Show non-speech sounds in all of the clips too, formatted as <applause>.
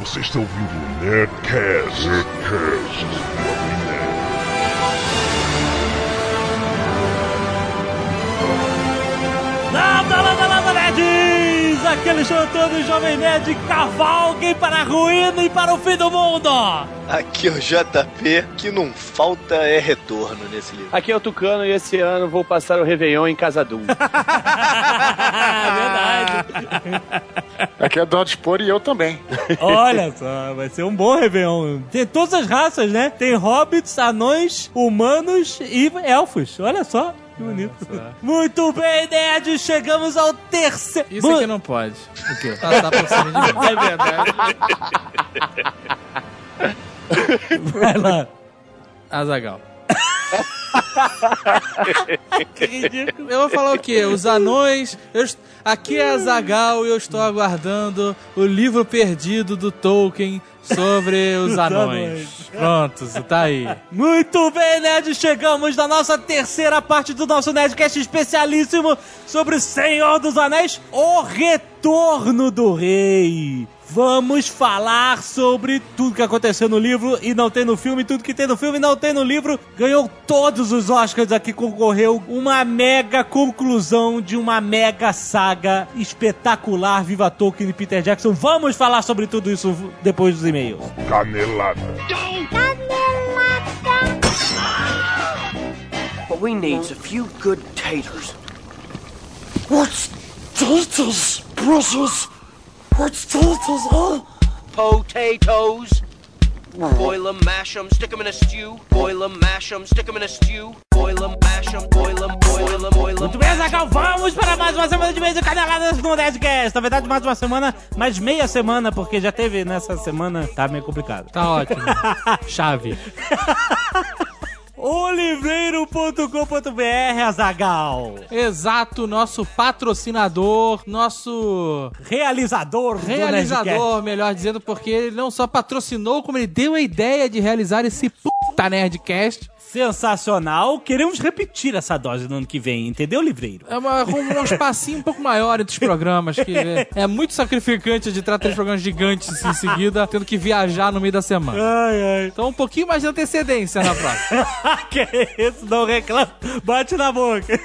Você está ouvindo o Nerdcast. Nerdcast. Jovem Nerd. Nada, nada, nada, nerds! Aquele show todo Jovem Nerd cavalguem para a ruína e para o fim do mundo! Aqui é o JP, que não falta é retorno nesse livro. Aqui é o Tucano e esse ano vou passar o Réveillon em Casadum. <laughs> Verdade! Aqui é Dodge Spor e eu também. <laughs> Olha só, vai ser um bom Réveillon. Tem todas as raças, né? Tem hobbits, anões, humanos e elfos. Olha só. Que bonito. <laughs> Muito bem, nerds, chegamos ao terceiro. Isso aqui não pode. O quê? Passar por cima de mim. <laughs> É verdade. Vai lá. Azagal. <laughs> Eu vou falar o quê? Os anões. eu Aqui é Azagal e eu estou aguardando o livro perdido do Tolkien sobre os anões. Pronto, tá aí. Muito bem, nerds, chegamos na nossa terceira parte do nosso Nerdcast especialíssimo sobre o Senhor dos Anéis, o Retorno do Rei. Vamos falar sobre tudo que aconteceu no livro e não tem no filme, tudo que tem no filme e não tem no livro. Ganhou todos os Oscars aqui, concorreu uma mega conclusão de uma mega saga espetacular. Viva Tolkien e Peter Jackson. Vamos falar sobre tudo isso depois dos e-mails. Canelada. What we need's a few good taters. What's taters, precious? What's taters, huh? Potatoes. Boil 'em, mash 'em, stick 'em in a stew. Boil 'em, mash 'em, stick 'em in a stew. Boil 'em, mash 'em, boil 'em, boil 'em, boil 'em. Muito bem, Zagal, vamos para mais uma semana de mês caneladas no Nerdcast. Na verdade, mais uma semana, mais meia semana, porque já teve nessa semana, tá meio complicado. Tá ótimo. <laughs> Chave. <laughs> Olivreiro.com.br, Azagal. Exato, nosso patrocinador, nosso Realizador realizador, melhor dizendo, porque ele não só patrocinou, como ele deu a ideia de realizar esse puta Nerdcast. Sensacional. Queremos repetir essa dose no ano que vem, entendeu, Livreiro? É uma, com um espacinho um pouco maior entre os programas, que <laughs> é, é muito sacrificante de tratar três programas gigantes em seguida, tendo que viajar no meio da semana. Ai, ai. Então um pouquinho mais de antecedência na próxima. <laughs> que isso, não reclama. Bate na boca.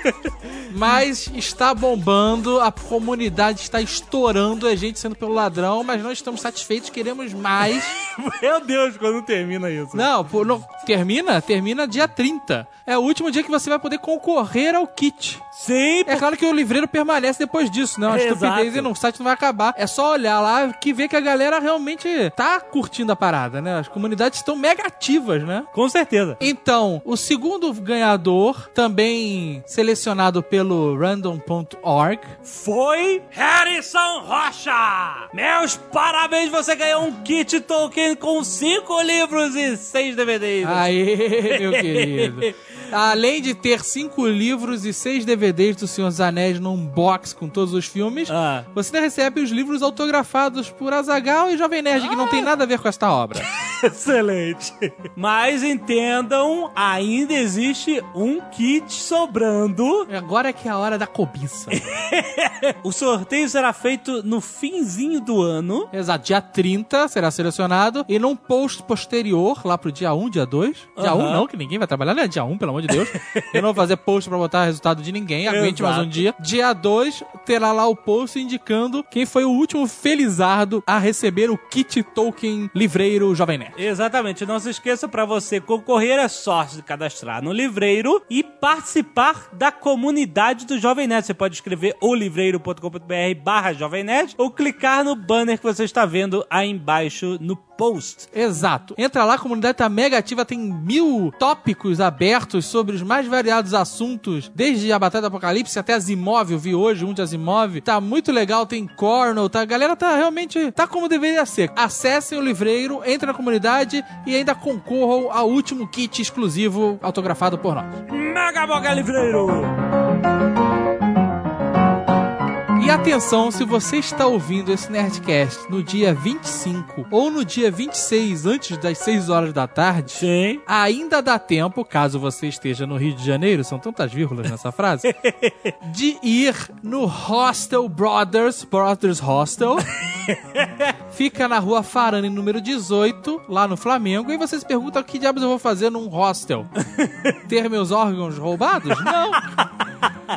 Mas está bombando, a comunidade está estourando, a gente sendo pelo ladrão, mas não estamos satisfeitos, queremos mais. <laughs> Meu Deus, quando termina isso. Não, não- termina? Termina dia 30. É o último dia que você vai poder concorrer ao kit. Sim, É claro que o livreiro permanece depois disso, né? Uma Exato. estupidez e não, o site não vai acabar. É só olhar lá que vê que a galera realmente tá curtindo a parada, né? As comunidades estão mega ativas, né? com certeza. Então, o segundo ganhador, também selecionado pelo random.org, foi Harrison Rocha! Meus parabéns, você ganhou um kit Tolkien com cinco livros e seis DVDs. Aê, meu <laughs> querido. Além de ter cinco livros e seis DVDs do Senhor dos Anéis num box com todos os filmes, Ah. você ainda recebe os livros autografados por Azagal e Jovem Nerd, que não tem nada a ver com esta obra. <laughs> Excelente. Mas entendam, ainda existe um kit sobrando. Agora é que é a hora da cobiça. <laughs> O sorteio será feito no finzinho do ano. Exato, dia 30 será selecionado e num post posterior, lá pro dia 1, dia 2. Dia Aham. 1 não, que ninguém vai trabalhar, né? Dia 1, pelo amor de Deus. Eu não vou fazer post pra botar resultado de ninguém, aguente mais um Exato. dia. Dia 2 terá lá o post indicando quem foi o último felizardo a receber o kit Tolkien Livreiro Jovem Nerd. Exatamente, não se esqueça, para você concorrer é só se cadastrar no Livreiro e participar da comunidade do Jovem Nerd. Você pode escrever olivreiro.com.br barra Jovem Nerd ou clicar no banner que você está vendo aí embaixo no post. Exato. Entra lá, a comunidade tá mega ativa, tem mil tópicos abertos sobre os mais variados assuntos, desde a Batalha do Apocalipse até Asimov, eu vi hoje um de Asimov. Tá muito legal, tem Cornell, tá? A galera tá realmente, tá como deveria ser. Acessem o livreiro, entrem na comunidade e ainda concorram ao último kit exclusivo autografado por nós. Mega Boga Livreiro! Atenção, se você está ouvindo esse Nerdcast no dia 25 ou no dia 26, antes das 6 horas da tarde, Sim. ainda dá tempo, caso você esteja no Rio de Janeiro, são tantas vírgulas nessa frase, <laughs> de ir no Hostel Brothers, Brothers Hostel, <laughs> Fica na rua Farane, número 18, lá no Flamengo. E vocês perguntam o que diabos eu vou fazer num hostel? <laughs> Ter meus órgãos roubados? Não.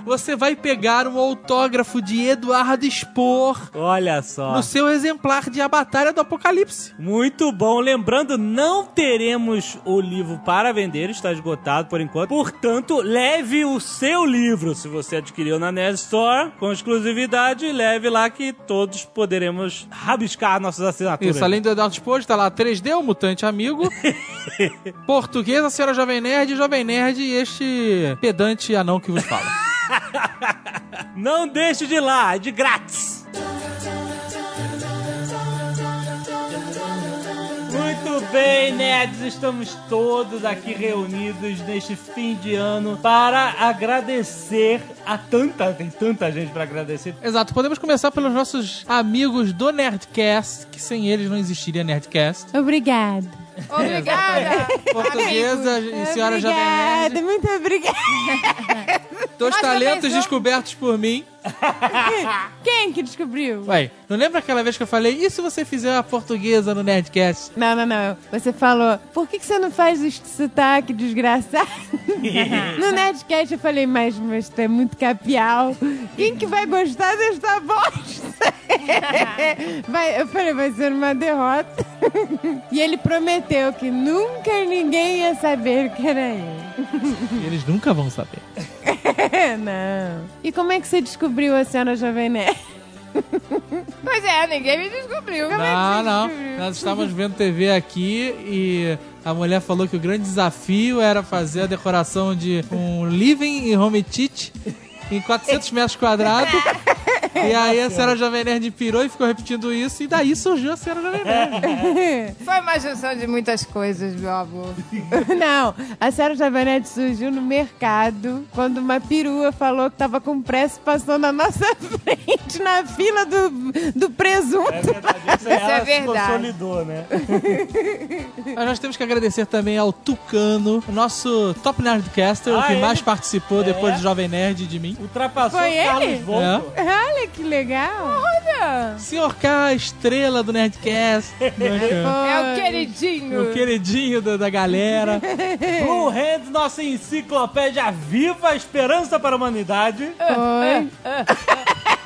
Você vai pegar um autógrafo de Eduardo Spor Olha só. no seu exemplar de A Batalha do Apocalipse. Muito bom. Lembrando, não teremos o livro para vender, está esgotado por enquanto. Portanto, leve o seu livro, se você adquiriu na Nerd Store, com exclusividade, leve lá que todos poderemos rabiscar nossas assinaturas. Isso, além do Eduardo Spor, tá lá 3D, o Mutante Amigo, <laughs> Português, a Senhora Jovem Nerd, Jovem Nerd e este pedante anão que vos fala. <laughs> Não deixe de ir lá, é de grátis. Muito bem, nerds, estamos todos aqui reunidos neste fim de ano para agradecer a tanta, tem tanta gente para agradecer. Exato, podemos começar pelos nossos amigos do Nerdcast, que sem eles não existiria Nerdcast. Obrigado. Obrigada. Portuguesa e senhora Jovem Obrigada, Nerd. muito obrigada. Dois talentos descobertos por mim. <laughs> Quem que descobriu? Ué, não lembra aquela vez que eu falei, e se você fizer a portuguesa no Nerdcast? Não, não, não. Você falou, por que, que você não faz o sotaque desgraçado? <laughs> no Nerdcast eu falei, mas, mas tu é muito capial. Quem que vai gostar desta voz? <laughs> vai, eu falei, vai ser uma derrota. e ele prometeu que nunca ninguém ia saber que era ele. Eles nunca vão saber. <laughs> não. E como é que você descobriu a senhora Jovem Nerd? <laughs> Pois é, ninguém me descobriu. Não, não. Nós estávamos vendo TV aqui e a mulher falou que o grande desafio era fazer a decoração de um living e home tit em 400 metros quadrados. <laughs> E aí a senhora Jovem Nerd pirou e ficou repetindo isso, e daí surgiu a senhora Jovem Nerd. <laughs> Foi uma junção de muitas coisas, meu amor. <laughs> Não, a senhora Jovem Nerd surgiu no mercado quando uma perua falou que tava com pressa e passou na nossa <laughs> frente na fila do, do presunto. É verdade, isso, ela é se verdade. consolidou, né? Mas nós temos que agradecer também ao Tucano, o nosso Top Nerdcaster, o Ah, que ele? mais participou É. depois do Jovem Nerd e de mim. Ultrapassou Foi o Carlos ele? Volto. Olha que legal. Senhor K, a estrela do Nerdcast. <laughs> É o queridinho. o queridinho da, da galera. <laughs> Blue Hand, nossa enciclopédia viva, esperança para a humanidade. Oi. <laughs>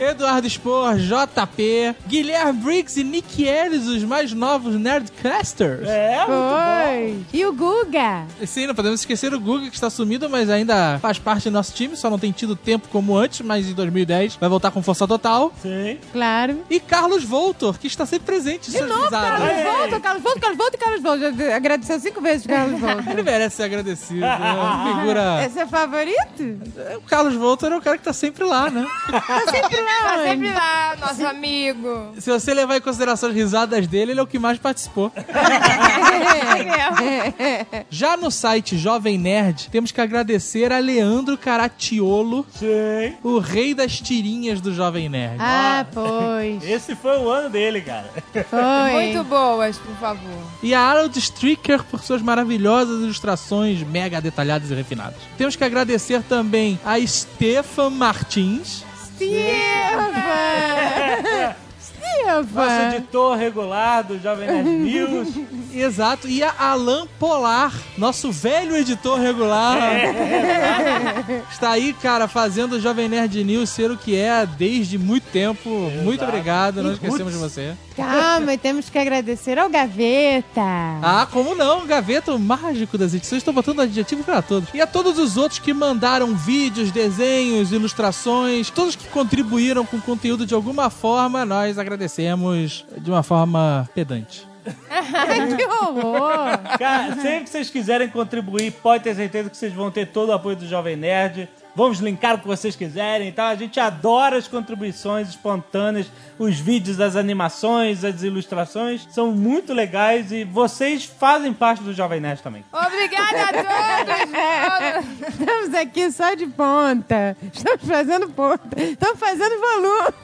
Eduardo Spor, JP, Guilherme Briggs e Nick Ellis, os mais novos Nerdcasters. É, muito bom. E o Guga? Sim, não podemos esquecer o Guga, que está sumido, mas ainda faz parte do nosso time, só não tem tido tempo como antes, mas em 2010 vai voltar com força total. Sim. Claro. E Carlos Voltor, que está sempre presente em suas Carlos risadas. Volta, Carlos Volta, Carlos Volta e Carlos Volta. Já agradeceu cinco vezes Carlos Volta. <laughs> Ele merece ser agradecido. É uma figura. <laughs> É seu favorito? O Carlos Voltor é o cara que tá sempre lá, né? <laughs> Tá sempre lá, Tá sempre lá, nosso amigo. Se você levar em consideração as risadas dele, ele é o que mais participou. <laughs> Já no site Jovem Nerd, temos que agradecer a Leandro Caratiolo, Sim. o rei das tirinhas do Jovem Nerd. Ah, pois. Esse foi o ano dele, cara. Foi. Muito boas, por favor. E a Harold Stricker por suas maravilhosas ilustrações mega detalhadas e refinadas. Temos que agradecer também a Stefan Martins, Silva! Nosso Silva! editor regular do Jovem Nerd <laughs> News. exato, e a Alan Polar, nosso velho editor regular. Está aí, cara, fazendo o Jovem Nerd News ser o que é desde muito tempo. Muito obrigado, não esquecemos de você. Calma, e temos que agradecer ao Gaveta. Ah, como não? Gaveta, o mágico das edições. Estou botando adjetivo para todos. E a todos os outros que mandaram vídeos, desenhos, ilustrações, todos que contribuíram com o conteúdo de alguma forma, nós agradecemos de uma forma pedante. Que horror! Cara, sempre que vocês quiserem contribuir, pode ter certeza que vocês vão ter todo o apoio do Jovem Nerd. Vamos linkar o que vocês quiserem. Então a gente adora as contribuições espontâneas, os vídeos, as animações, as ilustrações. São muito legais e vocês fazem parte do Jovem Nerd também. Obrigada a todos. Estamos aqui só de ponta. Estamos fazendo ponta. Estamos fazendo volume.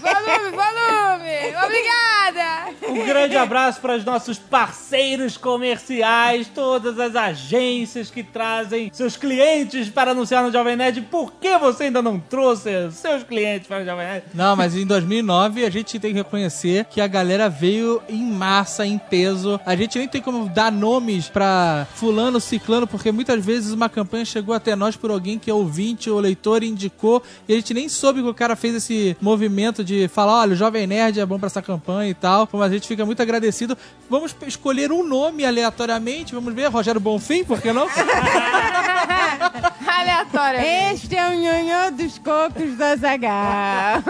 Volume, volume. Obrigada. Um grande abraço para os nossos parceiros comerciais, todas as agências que trazem seus clientes para anunciar no Jovem Nerd. Por que você ainda não trouxe seus clientes para o Jovem Nerd? Não, mas em 2009 a gente tem que reconhecer que a galera veio em massa, em peso. A gente nem tem como dar nomes pra fulano, ciclano, porque muitas vezes uma campanha chegou até nós por alguém que é ouvinte ou leitor e indicou e a gente nem soube que o cara fez esse movimento de falar, olha, o Jovem Nerd é bom pra essa campanha e tal. Mas a gente fica muito agradecido. Vamos escolher um nome aleatoriamente, vamos ver, Rogério Bonfim, por que não? <laughs> Aleatório. Este é o nhonhô dos cocos do Azaghal.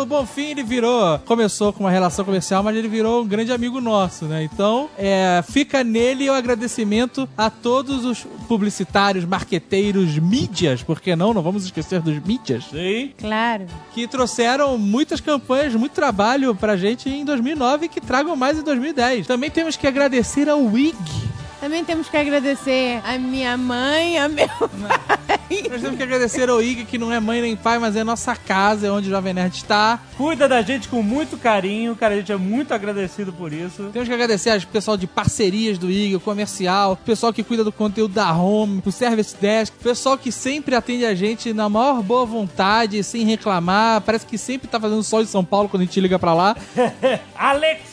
o Bonfim, ele virou, começou com uma relação comercial, mas ele virou um grande amigo nosso, né? Então, é, fica nele o agradecimento a todos os publicitários, marqueteiros, mídias, por que não? Não vamos esquecer dos mídias. Sim. Claro. Que trouxeram muitas campanhas, muito trabalho pra gente em 2009 e que tragam mais em 2010. Também temos que agradecer ao WIG. Também temos que agradecer a minha mãe, a meu <laughs> pai. Nós temos que agradecer ao IG, que não é mãe nem pai, mas é nossa casa, é onde o Jovem Nerd está. Cuida da gente com muito carinho, cara. A gente é muito agradecido por isso. Temos que agradecer ao pessoal de parcerias do IG, o comercial, o pessoal que cuida do conteúdo da Home, o Service Desk, o pessoal que sempre atende a gente na maior boa vontade, sem reclamar. Parece que sempre tá fazendo sol em São Paulo quando a gente liga pra lá. <laughs>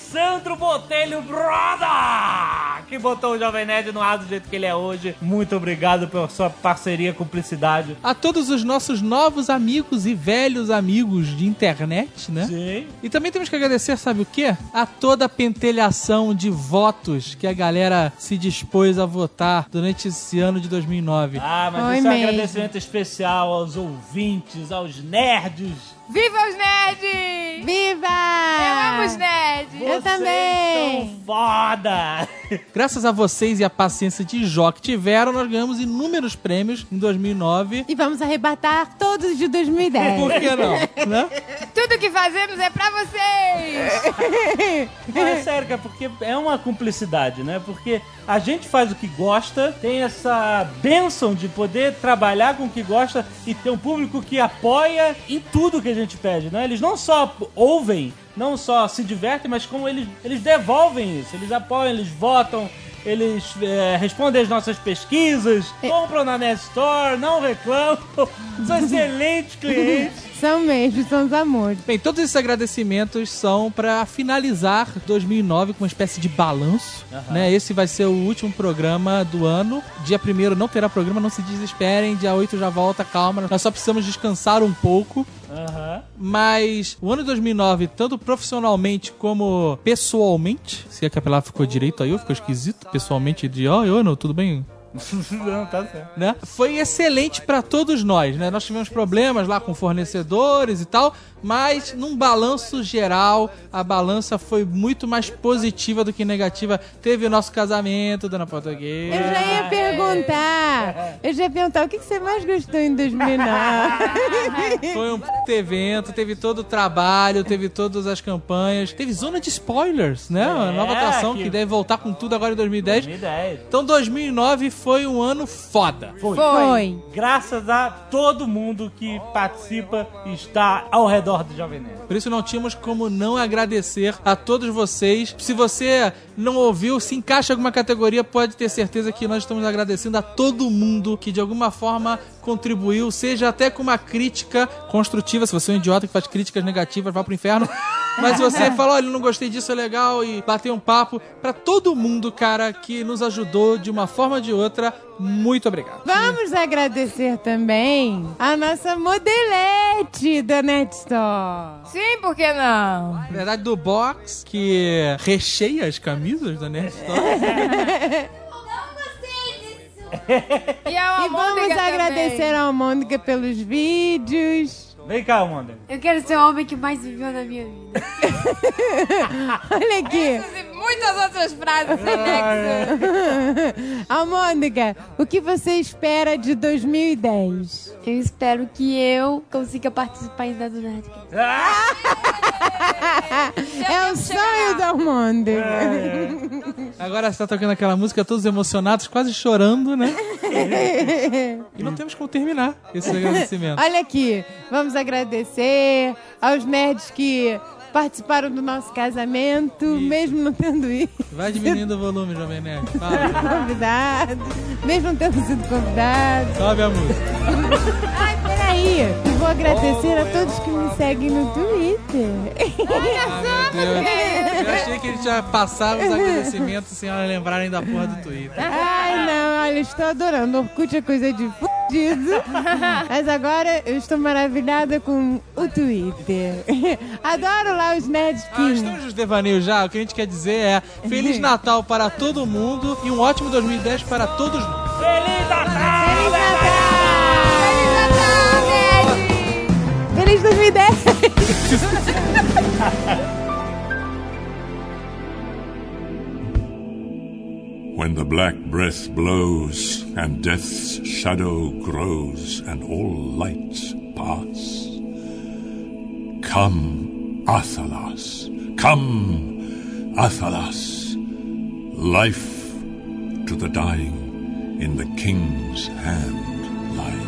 Alexandro Botelho Broda, que botou o Jovem Nerd no ar do jeito que ele é hoje. Muito obrigado pela sua parceria, cumplicidade. A todos os nossos novos amigos e velhos amigos de internet, né? Sim. E também temos que agradecer, sabe o quê? A toda a pentelhação de votos que a galera se dispôs a votar durante esse ano de 2009. Ah, mas isso é um mesmo. agradecimento especial aos ouvintes, aos nerds. Viva os nerds! Viva! Eu amo os nerds! Eu Vocês também. são foda! Graças a vocês e a paciência de Jó que tiveram, nós ganhamos inúmeros prêmios em 2009. E vamos arrebatar todos de Por 2010. que não? né? Tudo que fazemos é pra vocês! Não, é sério, cara, porque é uma cumplicidade, né? Porque a gente faz o que gosta, tem essa bênção de poder trabalhar com o que gosta e ter um público que apoia em tudo que a gente pede, né? Eles não só ouvem, não só se divertem, mas como eles, eles devolvem isso, eles apoiam, eles votam. Eles é, respondem as nossas pesquisas, compram na Net Store, não reclamam, são <laughs> excelentes clientes. São mesmo, são os amores. Bem, todos esses agradecimentos são pra finalizar 2009 com uma espécie de balanço, né? Esse vai ser o último programa do ano. Dia 1 não terá programa, não se desesperem. Dia 8 já volta, calma. Nós só precisamos descansar um pouco. Mas o ano de 2009, tanto profissionalmente como pessoalmente, se é que a palavra ficou direito aí, ficou esquisito. Pessoalmente de, ó, oh, ano, tudo bem? <laughs> não, tá certo. né? Foi excelente pra todos nós, né? Nós tivemos problemas lá com fornecedores e tal, mas num balanço geral, a balança foi muito mais positiva do que negativa. Teve o nosso casamento, dona Portuguesa. Eu já ia perguntar. Eu já ia perguntar o que você mais gostou em 2009. Foi um evento, teve todo o trabalho, teve todas as campanhas, teve zona de spoilers, né? Uma nova É, atração que- que deve voltar com tudo agora em 2010. 2010. Então 2009 foi um ano foda. Foi. Graças a todo mundo que participa e está ao redor do Jovem Nerd. Por isso não tínhamos como não agradecer a todos vocês. Se você não ouviu, se encaixa em alguma categoria, pode ter certeza que nós estamos agradecendo a todo mundo que de alguma forma contribuiu, seja até com uma crítica construtiva. Se você é um idiota que faz críticas negativas, vá pro inferno. Mas se você falou, olha, não gostei disso, é legal, e bater um papo, pra todo mundo, cara, que nos ajudou de uma forma ou de outra, muito obrigado. Vamos agradecer também a nossa modelete da Net Store. Sim, por que não? Na verdade, do box que recheia as camisas da Nerd Store. <laughs> <laughs> E a E vamos agradecer ao Mônica pelos vídeos. Vem cá, Amanda. Eu quero ser o homem que mais viveu na minha vida. <laughs> Olha aqui. Muitas outras frases sem nexo. Almônica, <laughs> o que você espera de 2010? Eu espero que eu consiga participar ainda do Nerdcast. <laughs> É o sonho da Almônica. Agora você tá tocando aquela música, todos emocionados, quase chorando, né? e não temos como terminar esse agradecimento. Olha aqui, vamos agradecer aos nerds que participaram do nosso casamento, mesmo não tendo ido. Vai diminuindo o volume, Jovem Nerd. <laughs> Fala. convidados, mesmo não tendo sido convidados. Sobe a música. Ai, Eu vou agradecer a todos que me seguem no Twitter. Ah, meu Deus. Eu achei que ele tinha passado os agradecimentos sem ela lembrarem da porra do Twitter. Ai, não, olha, estou adorando. Orkut é coisa de fudido. Mas agora eu estou maravilhada com o Twitter. Adoro lá os Ah, Nerdkins. estamos nos devaneios já. O que a gente quer dizer é Feliz Natal para todo mundo e um ótimo 2010 para todos nós. Feliz Natal! Feliz Natal! Feliz 2010! When the black breath blows and death's shadow grows and all lights pass. Come, Athalas. Come, Athalas. Life to the dying in the king's hand lying.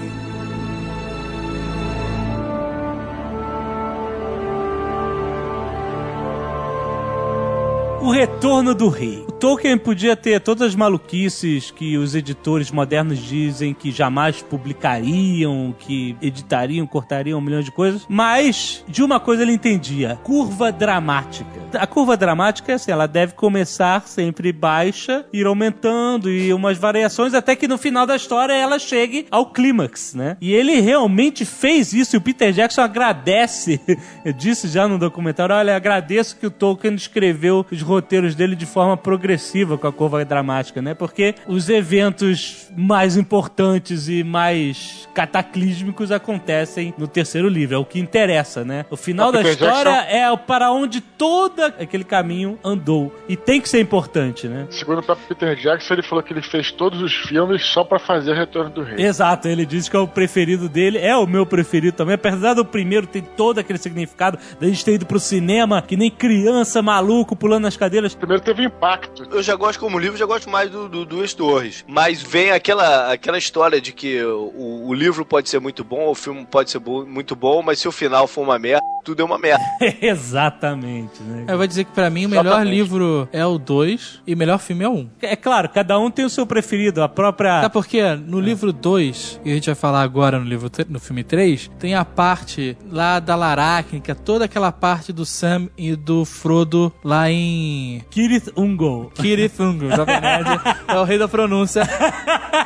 O Retorno do Rei. O Tolkien podia ter todas as maluquices que os editores modernos dizem que jamais publicariam, que editariam, cortariam um milhão de coisas, mas de uma coisa ele entendia: curva dramática. A curva dramática é assim, ela deve começar sempre baixa, ir aumentando e umas variações até que no final da história ela chegue ao clímax, né? E ele realmente fez isso e o Peter Jackson agradece. <laughs> Disse já no documentário, olha, agradeço que o Tolkien escreveu os roteiros dele de forma progressiva com a curva dramática, né? Porque os eventos mais importantes e mais cataclísmicos acontecem no terceiro livro, é o que interessa, né? O final O da história Jackson- é para onde todo aquele caminho andou. E tem que ser importante, né? Segundo o próprio Peter Jackson, ele falou que ele fez todos os filmes só pra fazer Retorno do Rei. Exato, ele disse que é o preferido dele, é o meu preferido também, apesar do primeiro ter todo aquele significado da gente ter ido pro cinema, que nem criança maluco pulando nas cadeiras. Primeiro teve impacto. Eu já gosto como livro, já gosto mais do, do Duas Torres. Mas vem aquela, aquela história de que o, o livro pode ser muito bom, o filme pode ser bo- muito bom, mas se o final for uma merda, tudo é uma merda. <laughs> Exatamente, né? Eu vou dizer que pra mim o melhor Exatamente. livro é o 2 e o melhor filme é o 1. É claro, cada um tem o seu preferido, a própria. Sabe por quê? No livro 2, e a gente vai falar agora no livro no filme 3, tem a parte lá da Laracnica, toda aquela parte do Sam e do Frodo lá em Kirith Ungol. Kirithungo, Jovem Nerd <laughs> é o rei da pronúncia.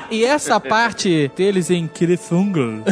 E essa <laughs> parte deles em Kirithungo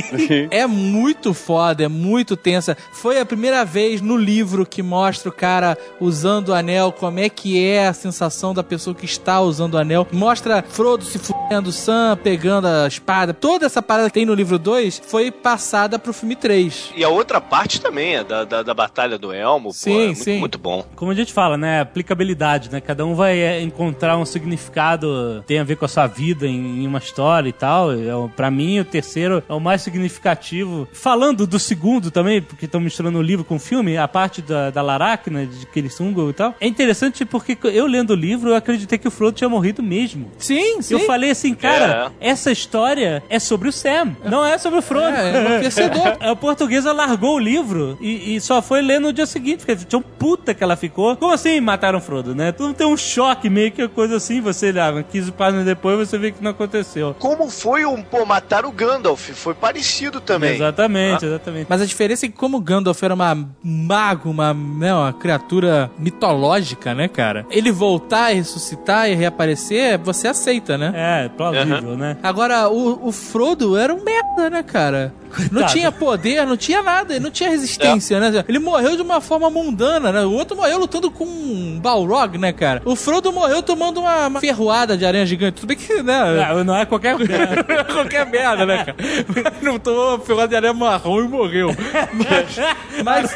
<laughs> é muito foda, é muito tensa. Foi a primeira vez no livro que mostra o cara usando o anel, como é que é a sensação da pessoa que está usando o anel. Mostra Frodo se fudendo, Sam pegando a espada. Toda essa parada que tem no livro 2 foi passada pro filme 3. E a outra parte também é da, da, da Batalha do Elmo, pô, Sim, é muito, sim. muito bom. Como a gente fala, né? Aplicabilidade, né? Cada um vai é, encontrar um significado tem a ver com a sua vida em, em uma história e tal. É, o- pra mim, o terceiro é o mais significativo. Falando do segundo também, porque estão misturando o livro com o filme, a parte da, da Laracna, de Kirisungo e tal. É interessante porque eu lendo o livro, eu acreditei que o Frodo tinha morrido mesmo. Sim, sim. Eu falei assim, cara, essa história é sobre o Sam, não é sobre o Frodo. É, é. <laughs> A portuguesa largou o livro e, e só foi ler no dia seguinte, porque tinha um puta que ela ficou. Como assim mataram o Frodo, né? Tudo tem um choque, meio que coisa assim, você olhava 15 páginas depois você vê que não aconteceu. Como foi um, pô, matar o Gandalf? Foi parecido também. Exatamente, Ah. exatamente. Mas a diferença é que como Gandalf era uma mago, uma, né, uma criatura mitológica, né, cara? Ele voltar e ressuscitar e reaparecer, você aceita, né? É, plausível, né? Agora, o, o Frodo era um merda, né, cara? Não tinha poder, não tinha nada, ele não tinha resistência, né? Ele morreu de uma forma mundana, né? O outro morreu lutando com um Balrog, né, cara? O Frodo morreu tomando uma, uma ferroada de aranha gigante. Tudo bem que, né? Não, não é qualquer <laughs> Qualquer merda, né, cara? <laughs> Não tomou uma ferroada de aranha marrom e morreu. Mas, mas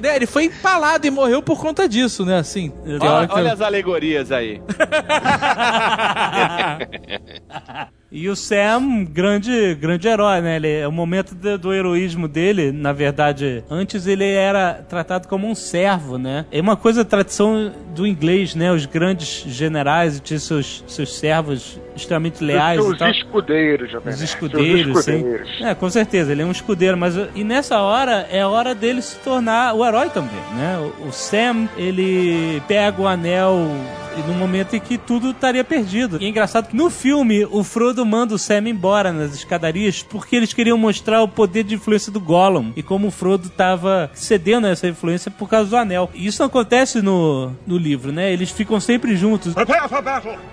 né, ele foi empalado e morreu por conta disso, né? Assim, Olha, olha as alegorias aí. <laughs> E o Sam, grande, grande herói, né? Ele, é o momento do, do heroísmo dele, na verdade, antes ele era tratado como um servo, né? É uma coisa, tradição do inglês, né? Os grandes generais tinham seus, seus servos extremamente leais e Os tal. escudeiros, Jovem Os escudeiros, Os sim. escudeiros. É, com certeza, ele é um escudeiro, mas e nessa hora é a hora dele se tornar o herói também, né? O, o Sam, ele pega o anel e no momento em que tudo estaria perdido. E é engraçado que no filme o Frodo manda o Sam embora nas escadarias porque eles queriam mostrar o poder de influência do Gollum e como o Frodo estava cedendo a essa influência por causa do anel. E isso não acontece no, no livro, né? Eles ficam sempre juntos.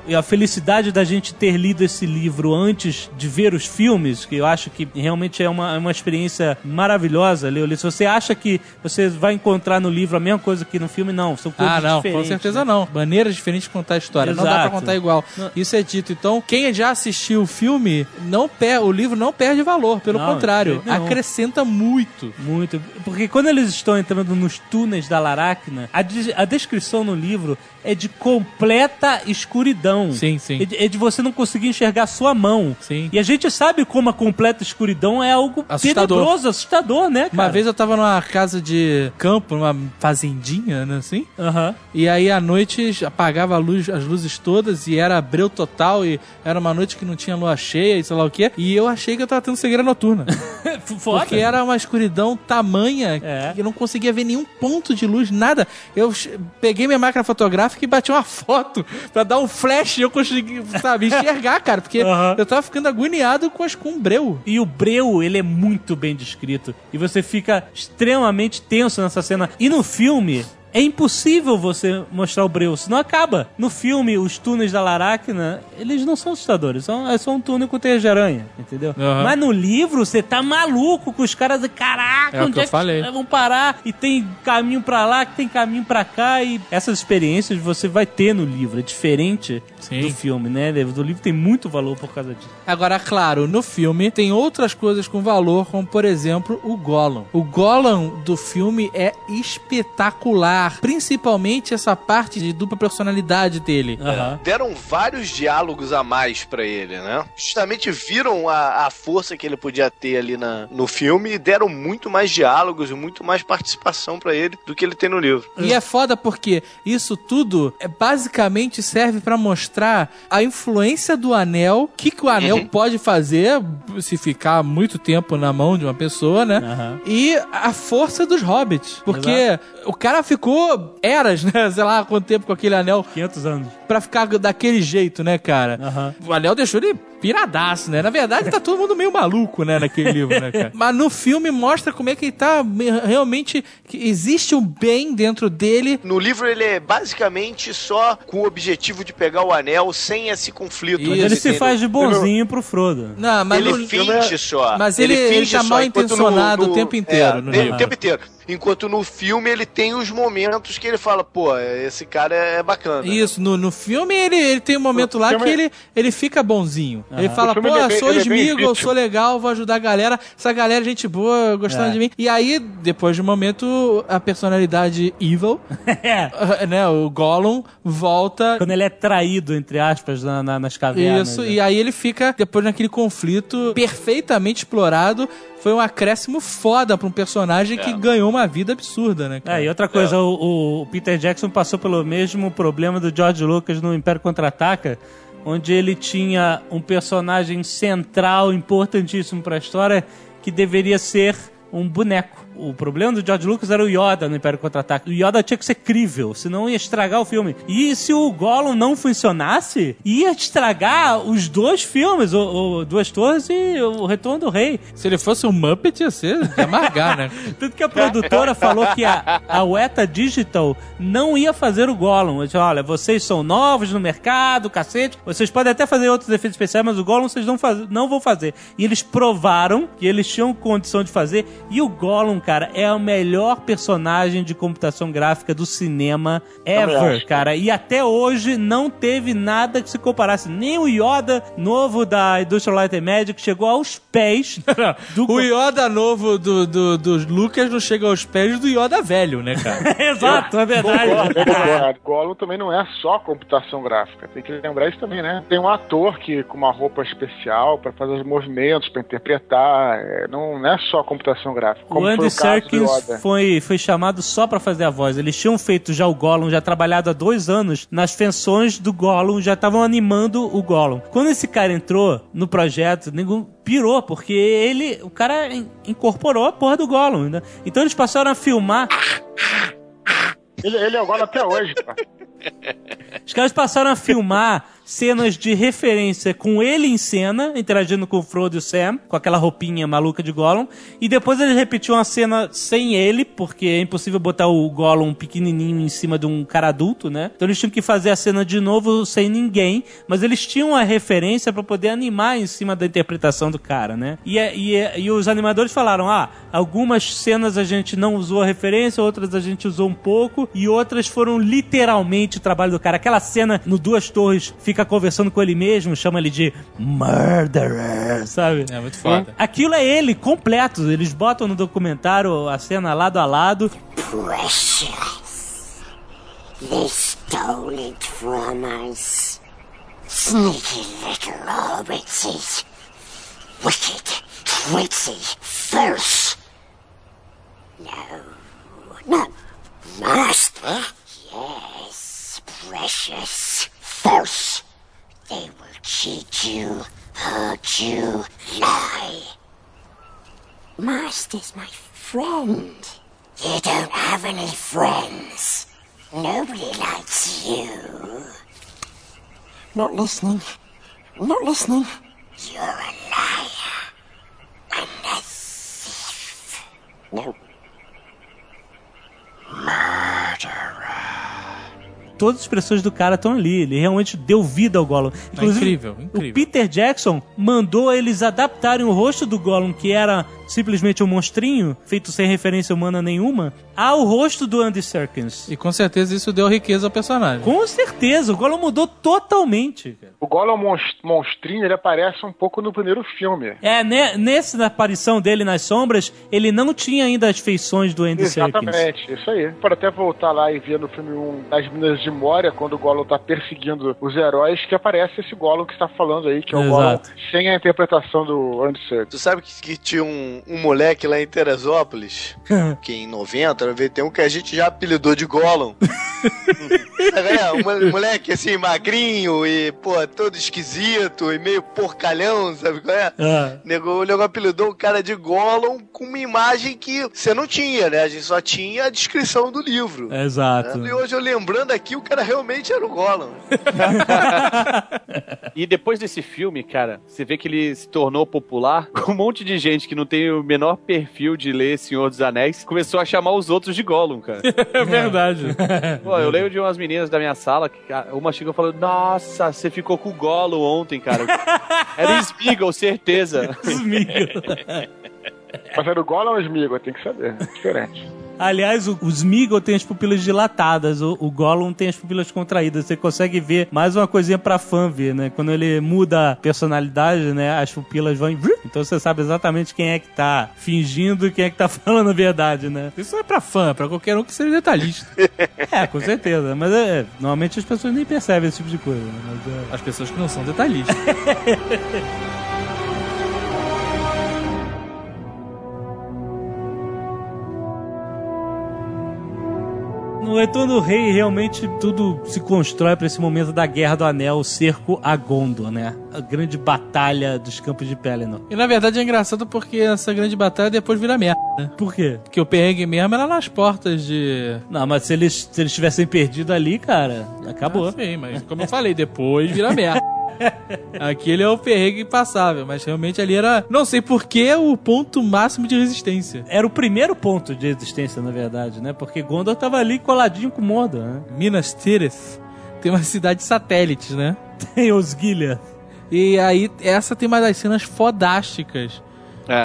E a felicidade da gente ter lido esse livro antes de ver os filmes, que eu acho que realmente é uma, é uma experiência maravilhosa ler o livro. Se você acha que você vai encontrar no livro a mesma coisa que no filme, não. São coisas Ah, não, diferentes. com certeza não. Maneiras diferentes de contar a história. Não dá Exato. pra contar igual. Isso é dito. Então, quem já assistiu o filme, não per o livro não perde valor. Pelo Não, contrário, de acrescenta muito. Muito. Porque quando eles estão entrando nos túneis da Laracna, a, des- a descrição no livro é de completa escuridão. Sim, sim. É de, é de você não conseguir enxergar a sua mão. Sim. E a gente sabe como a completa escuridão é algo Assustador. tenebroso, assustador, né, cara? Uma vez eu tava numa casa de campo, numa fazendinha, né, assim. Aham. E aí à noite apagava luz, as luzes todas e era breu total e era uma noite que não tinha lua cheia e sei lá o quê. E eu achei que eu tava tendo cegueira noturna. <laughs> Foda. Porque era uma escuridão tamanha É. que eu não conseguia ver nenhum ponto de luz, nada. Eu peguei minha máquina fotográfica e bati uma foto pra dar um flash e eu consegui, sabe, enxergar, <laughs> cara. Porque Aham. eu tava ficando agoniado com, as, com o breu. E o breu, ele é muito bem descrito. E você fica extremamente tenso nessa cena. E no filme, é impossível você mostrar o breu, senão acaba. No filme, os túneis da Laracna, eles não são assustadores. São, é só um túnel com teia de aranha, entendeu? Aham. Mas no livro, você tá maluco com os caras. Caraca, É onde é que falei. vão parar? E tem caminho pra lá, que tem caminho pra cá. E essas experiências você vai ter no livro. É diferente Sim. do filme, né? Do livro tem muito valor por causa disso. Agora, claro, no filme tem outras coisas com valor, como por exemplo o Gollum. O Gollum do filme é espetacular, principalmente essa parte de dupla personalidade dele. Aham. Deram vários diálogos a mais pra ele, né? Justamente viram a, a força que ele podia ter ali na, no filme e deram muito mais diálogos e muito mais participação pra ele do que ele tem no livro. E é foda porque isso tudo é, basicamente serve pra mostrar a influência do anel, o que, que o anel pode fazer se ficar muito tempo na mão de uma pessoa, né? Aham. E a força dos hobbits. Porque o cara ficou eras, né? Sei lá quanto tempo com aquele anel 500 anos. pra ficar daquele jeito, né, cara? Aham. O anel deixou ele piradaço, né? Na verdade, tá todo mundo meio maluco, né, naquele livro, né, cara? <laughs> Mas no filme mostra como é que ele tá me- realmente. que existe um bem dentro dele. No livro ele é basicamente só com o objetivo de pegar o anel sem esse conflito. Isso. Ele se faz de bonzinho pro Frodo. Não, mas ele no- finge só. Mas ele- ele finge tá só, mal intencionado o tempo inteiro É, no ele- livro. o tempo inteiro. Enquanto no filme ele tem os momentos que ele fala, pô, esse cara é bacana. Isso, no, no filme ele, ele tem um momento lá filme- que ele, ele fica bonzinho. Ele fala, pô, ele é bem- sou é esmigo, eu vítima. sou legal, vou ajudar a galera. Essa galera é gente boa, gostando É. de mim. E aí, depois de um momento, a personalidade evil, <laughs> É. né, o Gollum, volta Quando ele é traído, entre aspas, na- na- nas cavernas. Isso, né? e aí ele fica, depois naquele conflito perfeitamente explorado, foi um acréscimo foda pra um personagem que ganhou uma vida absurda, né? cara? É, e outra coisa, o, o Peter Jackson passou pelo mesmo problema do George Lucas no Império Contra-Ataca, onde ele tinha um personagem central, importantíssimo pra história, que deveria ser um boneco. O problema do George Lucas era o Yoda no Império Contra-Ataque. O Yoda tinha que ser crível, senão ia estragar o filme. E se o Gollum não funcionasse, ia estragar os dois filmes, o, o Duas Torres e o Retorno do Rei. Se ele fosse um Muppet, ia ser amargar, né? <laughs> Tanto que a produtora falou que a, a Weta Digital não ia fazer o Gollum. Eles falaram, olha, vocês são novos no mercado, cacete. Vocês podem até fazer outros efeitos especiais, mas o Gollum vocês não, faz, não vão fazer. E eles provaram que eles tinham condição de fazer. E o Gollum, cara, é o melhor personagem de computação gráfica do cinema ever, cara. E até hoje não teve nada que se comparasse. Nem o Yoda novo da Industrial Light and Magic chegou aos pés <laughs> do... O Yoda novo do, do, dos Lucas não chega aos pés do Yoda velho, né, cara? <laughs> Exato, é verdade. Concordo, concordo. Gollum também não é só computação gráfica. Tem que lembrar isso também, né? Tem um ator que com uma roupa especial pra fazer os movimentos, pra interpretar. É, não, não é só computação gráfica. O Como foi Andy Yoda. foi, foi chamado só pra fazer a voz. Eles tinham feito já o Gollum, já trabalhado há dois anos nas fenções do Gollum, já estavam animando o Gollum. Quando esse cara entrou no projeto, ninguém pirou, porque ele, o cara in- incorporou a porra do Gollum. Né? Então eles passaram a filmar. Ele, ele é o Gollum até hoje, pá. Os caras passaram a filmar cenas de referência com ele em cena, interagindo com o Frodo e o Sam, com aquela roupinha maluca de Gollum, e depois eles repetiam a cena sem ele, porque é impossível botar o Gollum pequenininho em cima de um cara adulto, né? Então eles tinham que fazer a cena de novo sem ninguém, mas eles tinham a referência pra poder animar em cima da interpretação do cara, né? E, é- e, é- e os animadores falaram, ah, algumas cenas a gente não usou a referência, outras a gente usou um pouco, e outras foram literalmente o trabalho do cara. Aquela cena no Duas Torres fica conversando com ele mesmo, chama ele de murderer, sabe? É muito foda. Aquilo é ele completo. Eles botam no documentário a cena lado a lado. Precious. They stole it from us. Sneaky little hobbitses. Wicked, tricksy, false. No, no, master. Yes, precious, false. They will cheat you, hurt you, lie. Master's my friend. You don't have any friends. Nobody likes you. Not listening. Not listening. You're a liar. And a thief. No. Todas as expressões do cara estão ali. Ele realmente deu vida ao Gollum. incrível, O incrível. Peter Jackson mandou eles adaptarem o rosto do Gollum, que era simplesmente um monstrinho, feito sem referência humana nenhuma, ao rosto do Andy Serkis. E com certeza isso deu riqueza ao personagem. Com certeza, o Gollum mudou totalmente. cara. O Gollum monst- monstrinho, ele aparece um pouco no primeiro filme. É, ne- nessa aparição dele nas sombras, ele não tinha ainda as feições do Andy Serkis. Exatamente, isso aí. Pode até voltar lá e ver no filme um, das Minas de Moria, quando o Gollum tá perseguindo os heróis, que aparece esse Gollum que você tá falando aí, que é o Exato. Gollum sem a interpretação do Andy Serkis. Tu sabe que, que tinha um, um moleque lá em Teresópolis, <laughs> que em 90, 91, que a gente já apelidou de Gollum. <laughs> é, um mo- moleque assim, magrinho e, pô, todo esquisito e meio porcalhão, sabe qual é? Ah. Nego, o nego apelidou o cara de Gollum com uma imagem que você não tinha, né? A gente só tinha a descrição do livro. Exato. E hoje eu lembrando aqui, o cara realmente era o Gollum. <laughs> E depois desse filme, cara, você vê que ele se tornou popular com um monte de gente que não tem o menor perfil de ler Senhor dos Anéis, começou a chamar os outros de Gollum, cara. <laughs> É verdade. Pô, eu lembro de umas meninas da minha sala que uma chegou falando: Nossa, você ficou com o Gollum ontem, cara. <laughs> Era o Smeagol, certeza. <laughs> Mas era o Gollum ou o Smeagol? Tem que saber. É diferente. Aliás, o, o Smeagol tem as pupilas dilatadas, o, o Gollum tem as pupilas contraídas. Você consegue ver mais uma coisinha pra fã ver, né? Quando ele muda a personalidade, né? As pupilas vão... em- Então você sabe exatamente quem é que tá fingindo e quem é que tá <laughs> falando a verdade, né? Isso não é pra fã, é pra qualquer um que seja detalhista. <laughs> É, com certeza. Mas é, normalmente as pessoas nem percebem esse tipo de coisa. Né? Mas, é... As pessoas que não são detalhistas. <laughs> No Retorno do Rei, realmente tudo se constrói pra esse momento da Guerra do Anel, o cerco a Gondor, né? A grande batalha dos Campos de Pelennor. E na verdade é engraçado porque essa grande batalha depois vira merda, né? Por quê? Porque o perrengue mesmo era nas portas de. Não, mas se eles, se eles tivessem perdido ali, cara, acabou. Ah, sim, mas como eu falei, depois vira merda. <laughs> Aquele é o perrengue passável, mas realmente ali era, não sei porquê, o ponto máximo de resistência. Era o primeiro ponto de existência, na verdade, né? Porque Gondor tava ali coladinho com Mordor, né? Minas Tirith tem uma cidade satélites, né? Tem Osgiliath. E aí, essa tem uma das cenas fodásticas.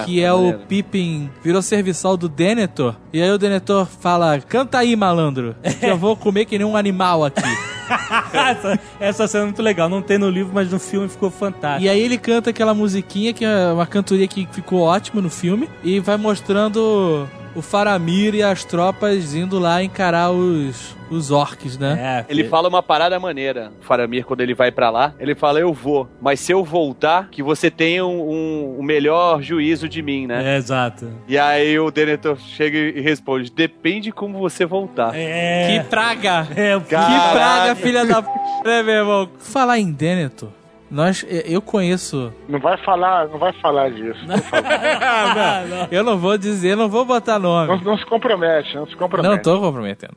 que é o Pippin virou serviçal do Denethor. E aí o Denethor fala: canta aí, malandro, que eu vou comer que nem um animal aqui. <laughs> essa, essa cena é muito legal. Não tem no livro, mas no filme ficou fantástico. E aí ele canta aquela musiquinha, que é uma cantoria que ficou ótima no filme, e vai mostrando o Faramir e as tropas indo lá encarar os, os orcs, né? É, Ele fala uma parada maneira, o Faramir, quando ele vai pra lá. Ele fala, eu vou, mas se eu voltar, que você tenha um, um- um melhor juízo de mim, né? É, exato. E aí o Denethor chega e responde, depende como você voltar. É. Que praga! É, Que praga, filha da p, né, meu irmão? Falar em Denethor, nós, eu conheço. Não vai falar, não vai falar disso. por favor. <laughs> Eu não vou dizer, não vou botar nome. Não, não se compromete, não se compromete. Não tô comprometendo.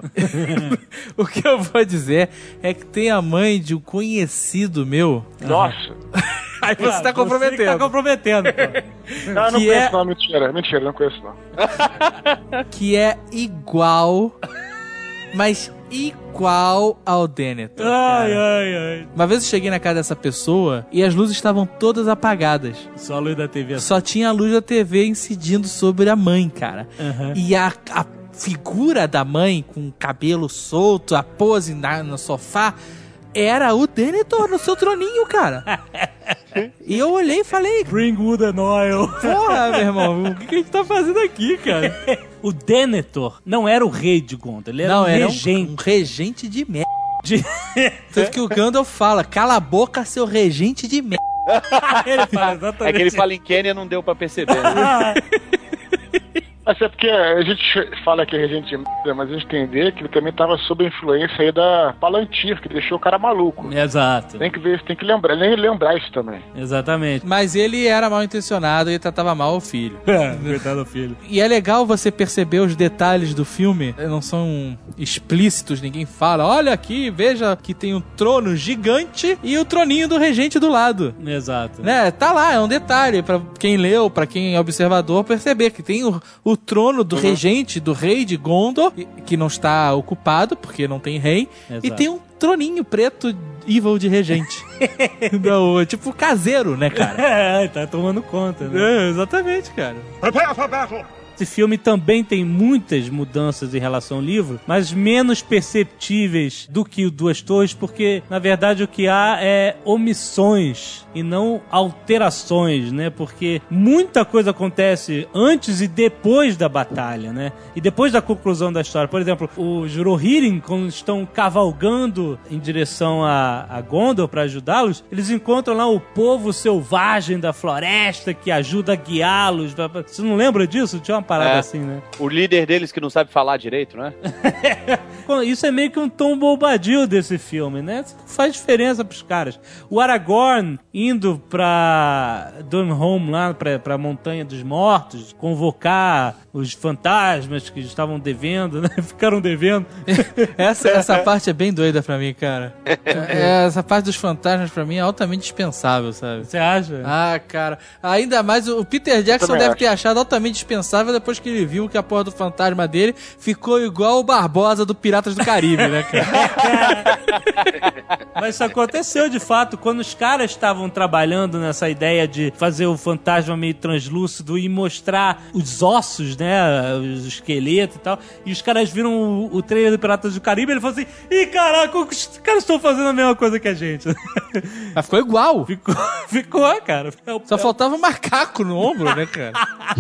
<laughs> o que eu vou dizer é que tem a mãe de um conhecido meu. Nossa. <laughs> Aí você tá Você que comprometendo. tá comprometendo, pô. Não, não Que conheço é- não, mentira. Mentira, não conheço não. Que é igual, mas igual ao Denethor. Ai, cara. ai, ai. Uma vez eu cheguei na casa dessa pessoa e as luzes estavam todas apagadas. Só a luz da TV. Só tinha a luz da TV incidindo sobre a mãe, cara. Aham. E a, a figura da mãe com o cabelo solto, a pose na- no sofá, era o Denethor no seu troninho, cara. <laughs> E eu olhei e falei, Bring wood and oil. porra, meu irmão, o que a gente tá fazendo aqui, cara? <laughs> O Denethor não era o rei de Gondor, ele era Não, um era um- regente. um regente de merda. De... <laughs> Tanto que o Gandalf fala, cala a boca, seu regente de merda. <laughs> ele fala exatamente. É que ele fala em Quênia, não deu pra perceber. né? <laughs> Mas é porque a gente fala que é regente de merda, mas a gente entender que ele também tava sob a influência aí da Palantir, que deixou o cara maluco. Exato. Tem que ver, tem que lembrar, nem lembrar isso também. Exatamente. Mas ele era mal intencionado e tratava mal o filho. <laughs> Coitado do filho. E é legal você perceber os detalhes do filme, não são explícitos, ninguém fala, olha aqui, veja que tem um trono gigante e o troninho do regente do lado. Exato. Né? Tá lá, é um detalhe pra quem leu, pra quem é observador perceber que tem o, o trono do regente, do rei de Gondor, e- que não está ocupado porque não tem rei, e Exato. tem um troninho preto evil de regente. <laughs> não, tipo caseiro, né, cara? É, <laughs> tá tomando conta, né? É, exatamente, cara. Esse filme também tem muitas mudanças em relação ao livro, mas menos perceptíveis do que o Duas Torres, porque na verdade o que há é omissões e não alterações, né? Porque muita coisa acontece antes e depois da batalha, né? E depois da conclusão da história. Por exemplo, os Rohirrim, quando estão cavalgando em direção a, a Gondor para ajudá-los, eles encontram lá o povo selvagem da floresta que ajuda a guiá-los. Você não lembra disso? Tinha uma parada É. assim, né? O líder deles que não sabe falar direito, né? <laughs> Isso é meio que um tom bombadil desse filme, né? Isso faz diferença pros caras. O Aragorn indo pra Dunholm, lá pra, pra Montanha dos Mortos, convocar os fantasmas que estavam devendo, <laughs> né? Ficaram devendo. <laughs> Essa, essa parte é bem doida pra mim, cara. É, essa parte dos fantasmas pra mim é altamente dispensável, sabe? Você acha? Ah, cara. Ainda mais o Peter Jackson deve acho. ter achado altamente dispensável depois que ele viu que a porra do fantasma dele ficou igual o Barbosa do Piratas do Caribe, né, cara? <laughs> Mas isso aconteceu de fato quando os caras estavam trabalhando nessa ideia de fazer o fantasma meio translúcido e mostrar os ossos, né? Os esqueletos e tal. E os caras viram o, o trailer do Piratas do Caribe e ele falou assim: Ih, caraca, os caras estão fazendo a mesma coisa que a gente. <laughs> Mas ficou igual. Ficou, ficou cara. Só faltava um macaco no ombro, né, cara?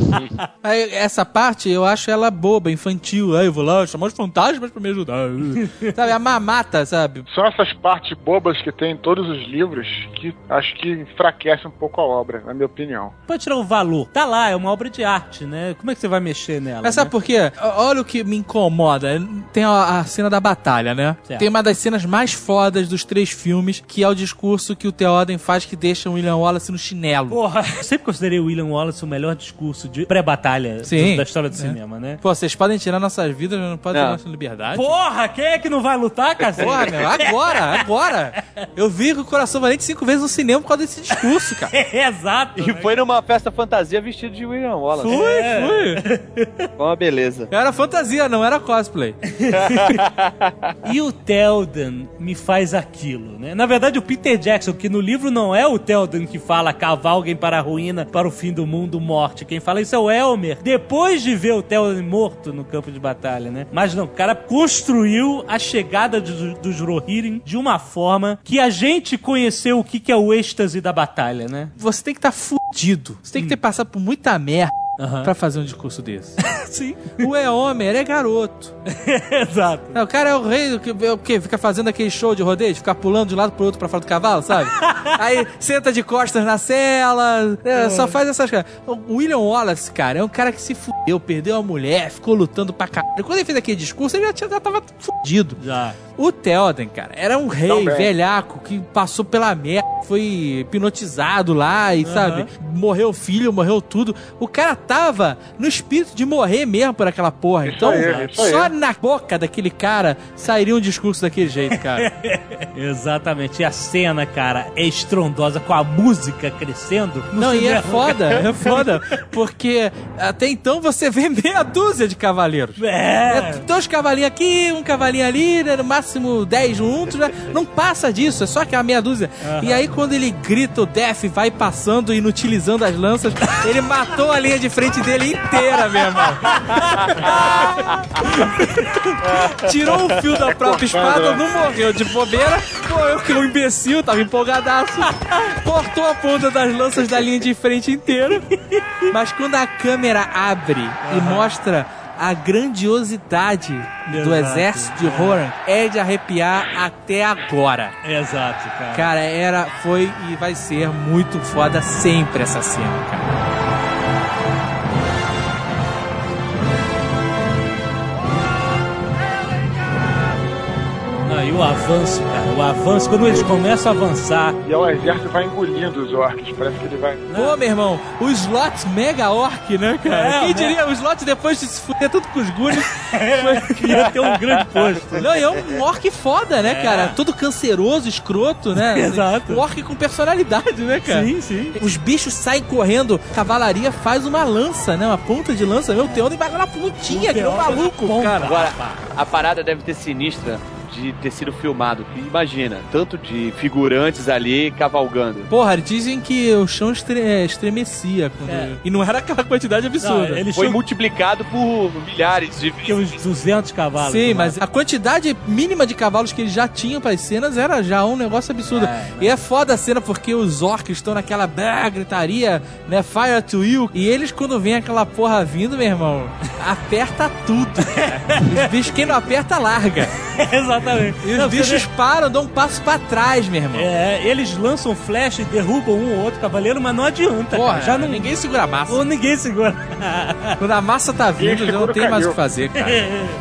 <laughs> Aí, essa parte eu acho ela boba, infantil. Aí eu vou lá chamar os fantasmas pra me ajudar. <laughs> sabe, a mamata, sabe? São essas partes bobas que tem em todos os livros que acho que enfraquecem um pouco a obra, na minha opinião. Pode tirar o valor. Tá lá, é uma obra de arte, né? Como é que você vai mexer nela? Mas sabe né? por quê? Olha o que me incomoda. Tem a, a cena da batalha, né? Certo. Tem uma das cenas mais fodas dos três filmes, que é o discurso que o Theoden faz que deixa o William Wallace no chinelo. Porra, eu <laughs> sempre considerei o William Wallace o melhor discurso de pré-batalha. Sim. Sim. da história do É. cinema, né? Pô, vocês podem tirar nossas vidas, mas não podem Não. tirar nossa liberdade. Porra, quem é que não vai lutar, cacete? Porra, meu, agora, agora. Eu vi com o Coração Valente cinco vezes no cinema por causa desse discurso, cara. <laughs> Exato. E foi numa festa fantasia vestido de William Wallace. Fui, É. fui. Foi uma beleza. Era fantasia, não era cosplay. <laughs> E o Telden me faz aquilo, né? Na verdade, o Peter Jackson, que no livro não é o Telden que fala cavalguem para a ruína, para o fim do mundo, morte. Quem fala isso é o Elmer, depois de ver o Telden morto no campo de batalha, né? Mas não, o cara construiu a chegada dos, dos Rohirrim de uma forma que a gente conheceu o que, que é o êxtase da batalha, né? Você tem que estar fudido. Você tem que ter passado por muita merda Aham. pra fazer um discurso desse. <laughs> Sim. O Eomer é garoto. <laughs> Exato. Não, o cara é o rei do que, é o quê? Fica fazendo aquele show de rodeio, de ficar pulando de um lado pro outro pra fora do cavalo, sabe? <laughs> Aí senta de costas na cela, é, só faz essas coisas. O William Wallace, cara, é um cara que se fudeu, perdeu a mulher, ficou lutando pra caralho. Quando ele fez aquele discurso, ele já, já tava fudido. Já. O Theoden, cara, era um rei Também. velhaco que passou pela merda, foi hipnotizado lá e, sabe, morreu o filho, morreu tudo. O cara tava no espírito de morrer mesmo por aquela porra. então, aí, isso aí. só na boca daquele cara sairia um discurso daquele jeito, cara. <laughs> Exatamente. E a cena, cara, é estrondosa com a música crescendo. Não, e é foda, <laughs> é foda, porque até então você vê meia dúzia de cavaleiros. É. dois cavalinhos aqui, um cavalinho ali, né, no máximo 10 juntos, né? Não passa disso, é só aquela meia dúzia. E aí, quando ele grita, o Def vai passando inutilizando as lanças, ele matou a linha de frente dele inteira, meu irmão. <laughs> Tirou o fio da própria espada, não morreu de bobeira. Pô, eu que um imbecil, tava empolgadaço. Cortou a ponta das lanças da linha de frente inteira. Mas quando a câmera abre e mostra a grandiosidade do Exato. exército de Horan é de arrepiar até agora. Exato, cara. Cara, era, foi e vai ser muito foda sempre essa cena, cara. E o avanço, cara. O avanço, quando eles começam a avançar. E o exército vai engolindo os orcs. Parece que ele vai. Pô, meu irmão, o slot mega orc, né, cara? É, Quem né? diria, o slot depois de se fuder tudo com os gunes. <laughs> Ia ter um grande posto. Não, e é um orc foda, né, É. cara? Todo canceroso, escroto, né? <laughs> Exato. Um orc com personalidade, né, cara? Sim, sim. Os bichos saem correndo, cavalaria faz uma lança, né? Uma ponta de lança. Meu Theoden vai lá na pontinha, que é um maluco, ponta. cara. Agora, a parada deve ter sinistra de ter sido filmado. que Imagina, tanto de figurantes ali cavalgando. Porra, dizem que o chão estre- é, estremecia. quando- É. E não era aquela quantidade absurda. Não, Foi multiplicado por milhares de tinham uns 200 cavalos. Sim, no mas a quantidade mínima de cavalos que eles já tinham para as cenas era já um negócio absurdo. É, e é foda a cena porque os orcs estão naquela gritaria, né? Fire to you. E eles, quando vem aquela porra vindo, meu irmão, <laughs> aperta tudo. <laughs> os bichos, quem não aperta, larga. Exatamente. E os Não, bichos vê- param, dão um passo pra trás, meu irmão. É, eles lançam flash e derrubam um ou outro cavaleiro, mas não adianta, Porra, cara. Já não... ninguém segura a massa. Ou ninguém segura. Quando a massa tá vindo, já não tem mais o que fazer, cara.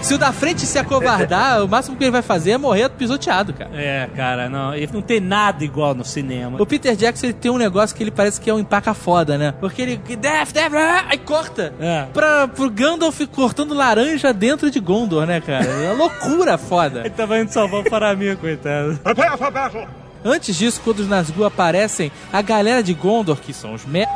Se o da frente se acovardar, o máximo que ele vai fazer é morrer pisoteado, cara. É, cara, não. E não tem nada igual no cinema. O Peter Jackson ele tem um negócio que ele parece que é um empaca foda, né? Porque ele. Def, Def, ah, aí corta. É. Pra, pro Gandalf cortando laranja dentro de Gondor, né, cara? É uma loucura foda. <laughs> Ele tava indo salvar o Faramir, coitado. Antes disso, quando os Nazgûl aparecem, a galera de Gondor, que são os merda,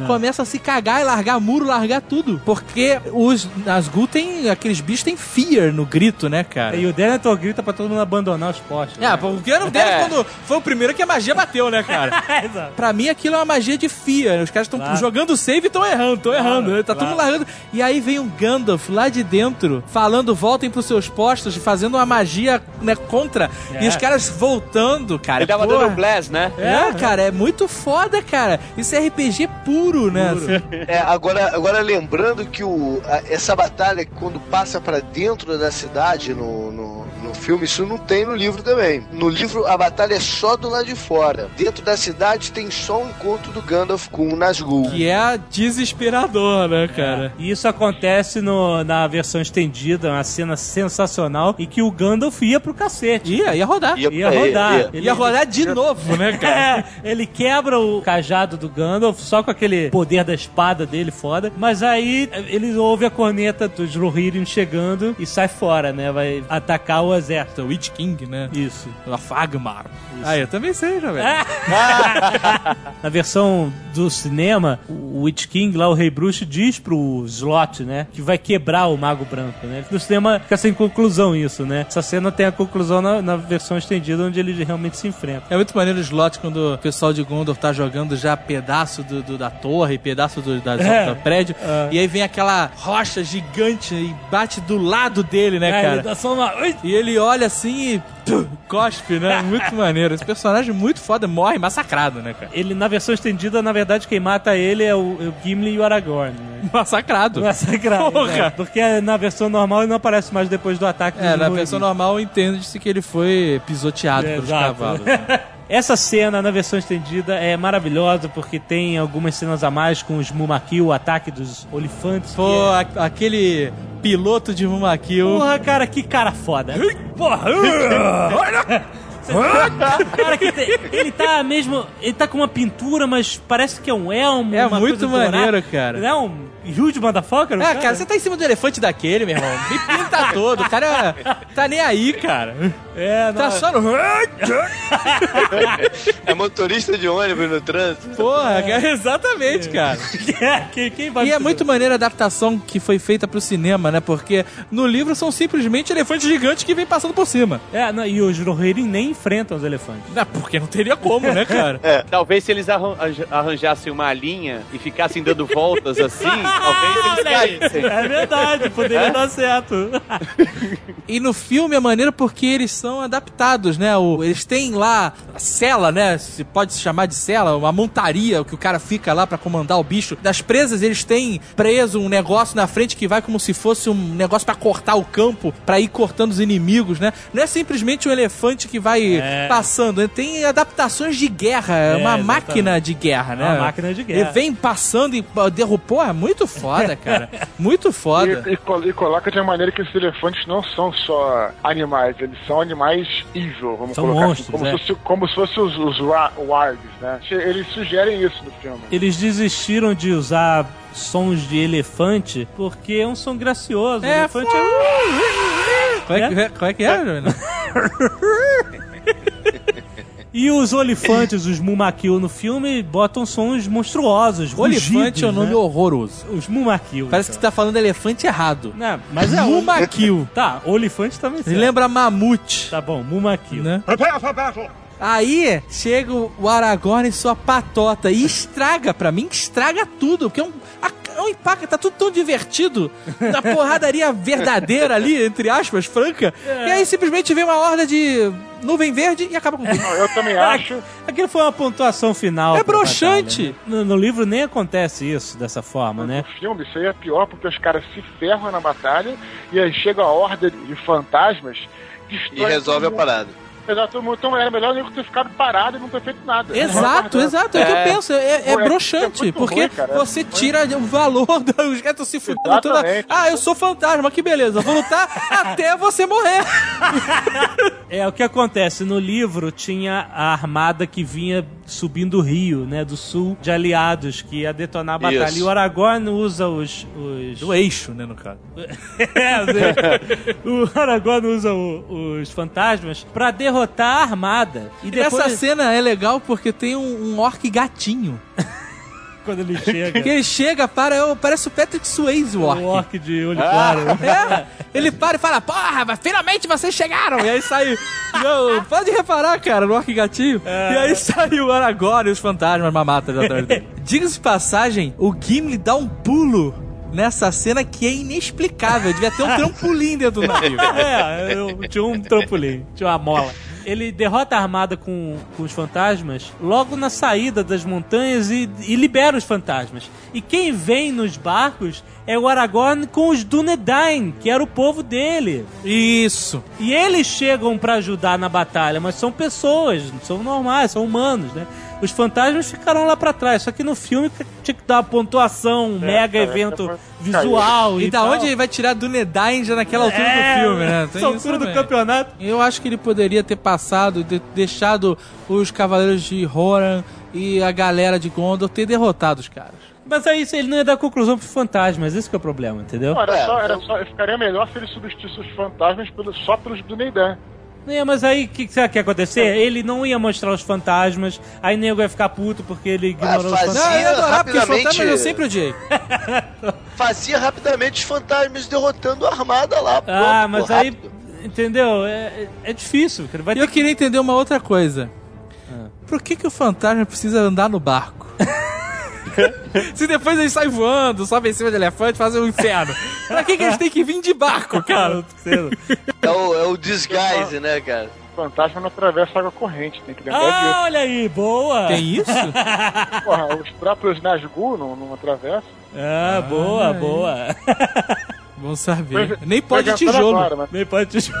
É. começa a se cagar e largar muro, largar tudo. Porque os Nazgûl tem. aqueles bichos têm fear no grito, né, cara? E o Denethor grita pra todo mundo abandonar os postos. É, porque era o deles É. quando foi o primeiro que a magia bateu, né, cara? <laughs> Exato. Pra mim aquilo é uma magia de fear. Os caras estão Claro. jogando save e estão errando, estão errando. né? Tá todo claro. mundo largando. E aí vem um Gandalf lá de dentro, falando voltem pros seus postos, fazendo uma magia né, contra. É. E os caras voltando, cara. Ele tava Porra. dando um blast, né? É, cara, é muito foda, cara. Isso é RPG puro, né? É, agora, agora lembrando que o, a- essa batalha, quando passa pra dentro da cidade no, no, no filme, isso não tem no livro também. No livro, a batalha é só do lado de fora. Dentro da cidade tem só o encontro do Gandalf com o Nazgûl. Que é desesperador, né, cara? E isso acontece no- na versão estendida, uma cena sensacional, e que o Gandalf ia pro cacete. Ia, ia rodar. Ia Ia rodar. ia. Ele- Ia rodar de <laughs> novo, né, cara? É, ele quebra o cajado do Gandalf só com aquele poder da espada dele foda. Mas aí ele ouve a corneta dos Rohirrim chegando e sai fora, né? Vai atacar o exército. O Witch King, né? Isso. A Fagmar. Ah, eu também sei, já, velho. <laughs> Na versão do cinema, o Witch King, lá o Rei Bruxo, diz pro Slot, né? Que vai quebrar o Mago Branco, né? No cinema fica sem conclusão isso, né? Essa cena tem a conclusão na, na versão estendida, onde eles realmente se enfrentam. É muito maneiro o slot quando o pessoal de Gondor tá jogando já pedaço do, do- da torre, pedaço do, da, É. do prédio, É. e aí vem aquela rocha gigante e bate do lado dele, né, É, cara? ele dá só uma... E ele olha assim e cospe, né? Muito maneiro. <laughs> Esse personagem muito foda, morre massacrado, né, cara? Ele, na versão estendida, na verdade, quem mata ele é o, é o Gimli e o Aragorn, né? <laughs> Massacrado. Massacrado, Porra. né? Porque na versão normal ele não aparece mais depois do ataque É, na versão normal entende-se que ele foi pisoteado É, pelos exato. cavalos. né? <laughs> Essa cena na versão estendida é maravilhosa porque tem algumas cenas a mais com os Mumaki, o ataque dos olifantes. Pô, é- a- aquele piloto de Mumakil. Porra, cara, que cara foda. Porra! <laughs> <laughs> cara, que tem- ele tá mesmo. Ele tá com uma pintura, mas parece que é um elmo. É uma muito coisa dourada. maneiro, cara. Não é um huge motherfucker? Ah, cara, você tá em cima do elefante daquele, meu irmão. Me pinta todo. O cara tá nem aí, cara. É, não, Tá só no. <laughs> É motorista de ônibus no trânsito. Porra, cara, exatamente, cara. <laughs> quem, quem vai E é muito maneira a adaptação que foi feita pro cinema, né? Porque no livro são simplesmente elefantes gigantes que vêm passando por cima. É, não, e os Rohirrim nem enfrentam os elefantes. Não, porque não teria como, né, cara? <laughs> Talvez se eles arran- arranjassem uma linha e ficassem dando voltas assim, talvez eles caíssem. É verdade, poderia dar certo. <laughs> E no filme é maneiro porque eles são adaptados, né? O- eles têm lá a cela, né? Se pode se chamar de cela, uma montaria que o cara fica lá pra comandar o bicho. Das presas, eles têm preso um negócio na frente que vai como se fosse um negócio pra cortar o campo, pra ir cortando os inimigos, né? Não é simplesmente um elefante que vai É. passando, né? tem adaptações de guerra, é uma exatamente. máquina de guerra, né? Uma máquina de guerra. Ele vem passando e derrubou, é muito foda, cara. Muito foda. E, e e coloca de uma maneira que esses elefantes não são só animais, eles são animais evil, vamos São colocar monstros, assim, como, é. se fosse, como se fossem os, os wa- wargs, né? Eles sugerem isso no filme. Eles desistiram de usar sons de elefante porque é um som gracioso. É, elefante é... Como é que, como é, que é? <laughs> E os olifantes, os Mumakil no filme, botam sons monstruosos. Olifante é um rugidos, nome né? horroroso. Os Mumakil. Parece que você tá falando elefante errado. Não, mas é Mumakil. <laughs> Tá, olifante também serve. lembra mamute. Tá bom, Mumakil. Né? Aí chega o Aragorn e sua patota e estraga pra mim, estraga tudo, porque é um, a- é um impacto, tá tudo tão divertido, na porradaria verdadeira ali, entre aspas, franca, e aí simplesmente vem uma horda de nuvem verde e acaba com tudo. Não, eu também <laughs> acho. Aquilo foi uma pontuação final. É broxante. batalha, né? No, no livro nem acontece isso dessa forma, né? No filme, isso aí é pior porque os caras se ferram na batalha e aí chega a horda de fantasmas E resolve a parada. Exato. Então era melhor nem ter ficado parado e não ter feito nada. Exato, exato, é o que eu penso, é, é Pô, é- broxante, é muito porque ruim, cara, é você muito tira o valor dos gatos se fudendo toda. Ah, eu sou fantasma, que beleza, vou lutar <laughs> até você morrer. É, o que acontece, no livro tinha a armada que vinha subindo o rio, né, do sul, de aliados, que ia detonar a batalha. Isso. E o Aragorn usa os... os... Do eixo, né, no caso. <laughs> É, o Aragorn usa o- os fantasmas pra derrotar a armada. E E depois, Essa cena é legal porque tem um, um orc gatinho. <laughs> quando ele <laughs> chega, Que ele chega, para, eu, parece o Patrick Swayze, o orc. o orc de olho claro. <laughs> É, ele para e fala, porra, mas finalmente vocês chegaram! E aí sai. Não, pode reparar, cara, no orc gatinho. E aí sai o Aragorn e os fantasmas mamatas atrás dele. Diga-se de passagem, o Gimli dá um pulo nessa cena que é inexplicável. Devia ter um <laughs> trampolim dentro do navio. É, eu tinha um trampolim, tinha uma mola. ele derrota a armada com, com os fantasmas logo na saída das montanhas e, e libera os fantasmas. E quem vem nos barcos é o Aragorn com os Dúnedain, que era o povo dele. Isso. E eles chegam pra ajudar na batalha, mas são pessoas, são normais, são humanos, né? Os fantasmas ficaram lá pra trás, só que no filme tinha que dar uma pontuação, um mega é, evento é, visual E, e, da tal. onde ele vai tirar do Nedain já naquela altura É, do filme, né? Tem isso altura do campeonato. Eu acho que ele poderia ter passado, de- deixado os Cavaleiros de Horan e a galera de Gondor ter derrotado os caras. Mas aí ele não ia dar conclusão pros fantasmas, esse que é o problema, entendeu? Não, era É, só, era só, ficaria melhor se ele substituísse os fantasmas pelo- só pelos do Neidan. É, mas aí o que, que será que ia acontecer? Ele não ia mostrar os fantasmas, aí nego ia ficar puto porque ele ignorou os fazia- fantasmas. Não, eu ia adorar, porque os rapidamente- fantasmas eu sempre odiei. <laughs> Fazia rapidamente os fantasmas derrotando a armada lá. Ah, mas pô, aí, entendeu? É, é difícil, cara. Vai E eu queria entender uma outra coisa. Ah. Por que, que o fantasma precisa andar no barco? <laughs> <laughs> Se depois eles saem voando, sobem em cima de elefante, fazem um inferno. Pra que, que eles têm que vir de barco, cara? É o, é o disguise, né, cara? O fantasma não atravessa água corrente, tem que lembrar Ah, olha aí, boa! Tem isso? disso. <laughs> Porra, os próprios Nazgûl não, não atravessam. Ah, boa, boa. <laughs> Vamos saber. Pois- Nem pode é, tijolo. agora, mas- Nem pode tijolo.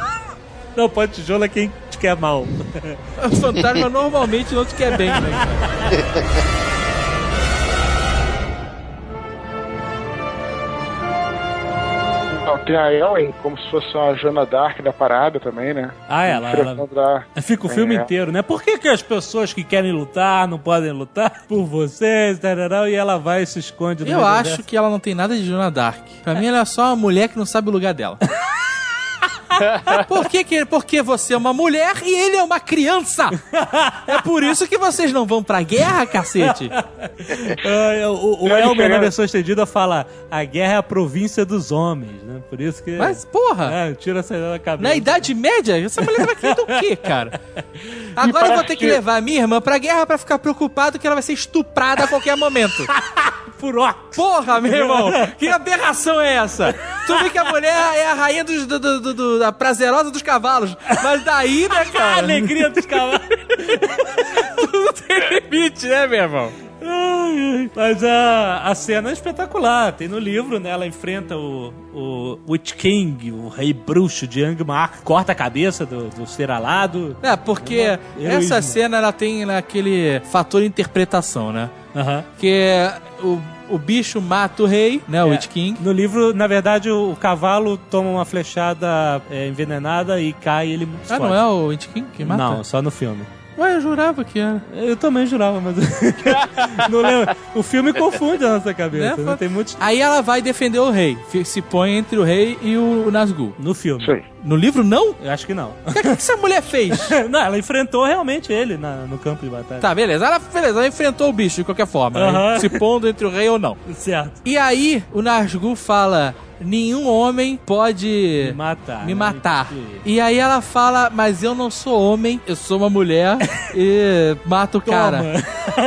Não, pode tijolo é quem te quer mal. O fantasma normalmente não te quer bem, né? Não, tem a Ellen como se fosse uma Joana Dark da parada também, né? Ah, ela- ela- Enfrentando a- Fica o filme É. inteiro, né? Por que, que as pessoas que querem lutar não podem lutar <laughs> por vocês? tarará, e ela vai e se esconde no Eu acho deserto? que ela não tem nada de Joana Dark. Pra mim, ela é só uma mulher que não sabe o lugar dela. <laughs> <laughs> Por que, que porque você é uma mulher e ele é uma criança? É por isso que vocês não vão pra guerra, cacete. O o Elmer, na versão estendida, fala a guerra é a província dos homens, né? Por isso que... Mas, porra, É, tira essa ideia da cabeça. na Idade Média, essa mulher tava querendo o quê, cara? <laughs> Agora eu vou ter que que- levar a minha irmã pra guerra pra ficar preocupado que ela vai ser estuprada a qualquer momento. <laughs> Por ó. Porra, meu irmão, <laughs> que aberração é essa? Tu vê que a mulher é a rainha dos, do, do- do- da prazerosa dos cavalos, mas daí, né, <laughs> A cara? alegria dos cavalos. <laughs> Tudo tem limite, né, meu irmão? Ai, ai. Mas a, a cena é espetacular. Tem no livro, né? Ela enfrenta o, o Witch King, o rei bruxo de Angmar, corta a cabeça do, do ser alado. É, porque Heroísmo. essa cena ela tem naquele fator interpretação, né? Aham. Que o, o bicho mata o rei, né? O Witch King. No livro, na verdade, o, o cavalo toma uma flechada é, envenenada e cai e ele Ah, não é o Witch King que mata? Não, só no filme. Ué, eu jurava que era. Eu também jurava, mas. <laughs> não lembro. O filme confunde a nossa cabeça. Né? né? Tem muitos. Aí ela vai defender o rei. Se põe entre o rei e o Nazgûl. No filme. Aí. No livro, não? Eu acho que não. O que, que essa mulher fez? <laughs> não, ela enfrentou realmente ele na- no campo de batalha. Tá, beleza. Ela, beleza, ela enfrentou o bicho de qualquer forma, né? Aham. se pondo entre o rei ou não. Certo. E aí, o Nazgûl fala: nenhum homem pode Me matar. me né? matar. E- E aí ela fala, mas eu não sou homem, eu sou uma mulher <laughs> e mata o cara.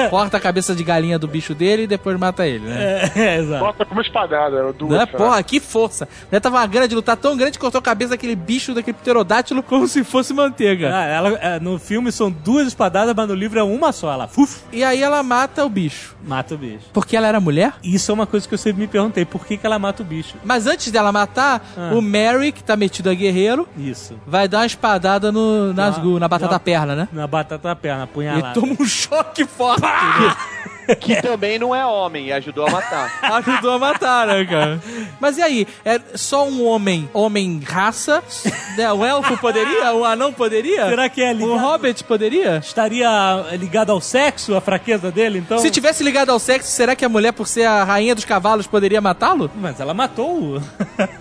Corta a cabeça de galinha do bicho dele e depois mata ele, né? É, <laughs> é, exato. Bota como espadada, duas. Né? lá. Porra, que força. A mulher tava uma gana de lutar tão grande que cortou a cabeça daquele bicho, daquele pterodátilo, como se fosse manteiga. Ah, ela, é, no filme são duas espadadas, mas no livro é uma só. Ela fuf, E aí ela mata o bicho. mata o bicho. Porque ela era mulher? Isso é uma coisa que eu sempre me perguntei. Por que, que ela mata o bicho? Mas antes dela matar, Ah. o Mary, que tá metido a guerreiro, Isso. vai dar uma espadada no Nazgûl, na batata uma- perna, né? Na batata perna, E apunhalada. toma um choque forte. <laughs> Que também não é homem e ajudou a matar. <laughs> Ajudou a matar, né, cara? Mas e aí? É só um homem, homem raça? <laughs> Né? Um elfo poderia? Um anão poderia? Será que é ligado? Um hobbit poderia? Estaria ligado ao sexo, a fraqueza dele, então? Se tivesse ligado ao sexo, será que a mulher, por ser a rainha dos cavalos, poderia matá-lo? Mas ela matou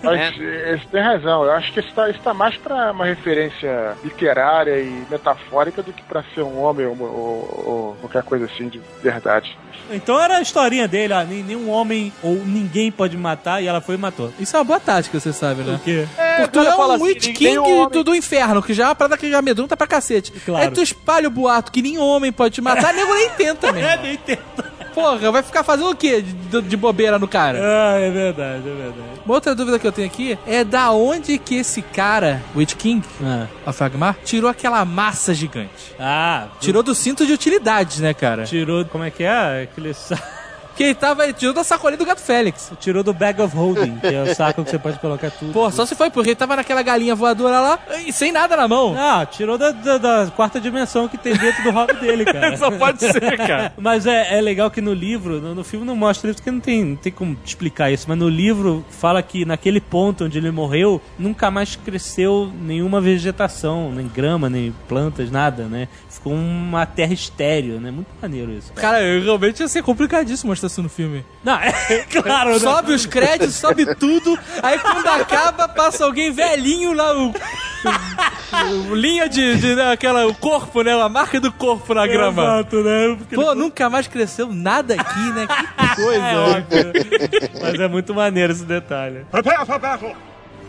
Mas você tem razão. Eu acho que isso tá, isso tá mais pra uma referência literária e metafórica do que pra ser um homem ou, ou- ou qualquer coisa assim de verdade. Então era a historinha dele, ó. nem- Nenhum homem ou ninguém pode matar e ela foi e matou. Isso é uma boa tática, você sabe, né? Por quê? Porque tu é fala um assim, Witch King é um do, do inferno, que já é uma parada que já amedronta pra cacete. Claro. Aí tu espalha o boato que nenhum homem pode te matar, <laughs> nego nem tenta mesmo. É, nem tenta. Porra, vai ficar fazendo o quê de, de bobeira no cara? Ah, é verdade, é verdade. Uma outra dúvida que eu tenho aqui é da onde que esse cara, Witch King, Ah, of Agmar, tirou aquela massa gigante. ah Tirou do cinto de utilidades, né, cara? tirou, como é que é? Aquele sa- Que ele tava, ele tirou da sacolinha do gato Félix. tirou do bag of holding, que é o saco que você pode colocar tudo. Pô, só se foi porque ele tava naquela galinha voadora lá e sem nada na mão. Ah, tirou da, da- da quarta dimensão que tem dentro do rabo dele, <laughs> cara. Só pode ser, cara. <laughs> Mas é, é legal que no livro, no, no filme não mostra isso, porque não tem, não tem como explicar isso, mas no livro fala que naquele ponto onde ele morreu, nunca mais cresceu nenhuma vegetação, nem grama, nem plantas, nada, né? Ficou uma terra estéreo, né? Muito maneiro isso. Cara, eu realmente ia ser complicadíssimo mostrar isso no filme. Não, é <laughs> claro, né? Sobe os créditos, sobe tudo, aí quando acaba, passa alguém velhinho lá, o. o- o linha de, de né, aquela, o corpo, né? A marca do corpo na grama. Exato, né? Porque Pô, nunca mais cresceu nada aqui, né? Que coisa. É óbvio. Mas é muito maneiro esse detalhe.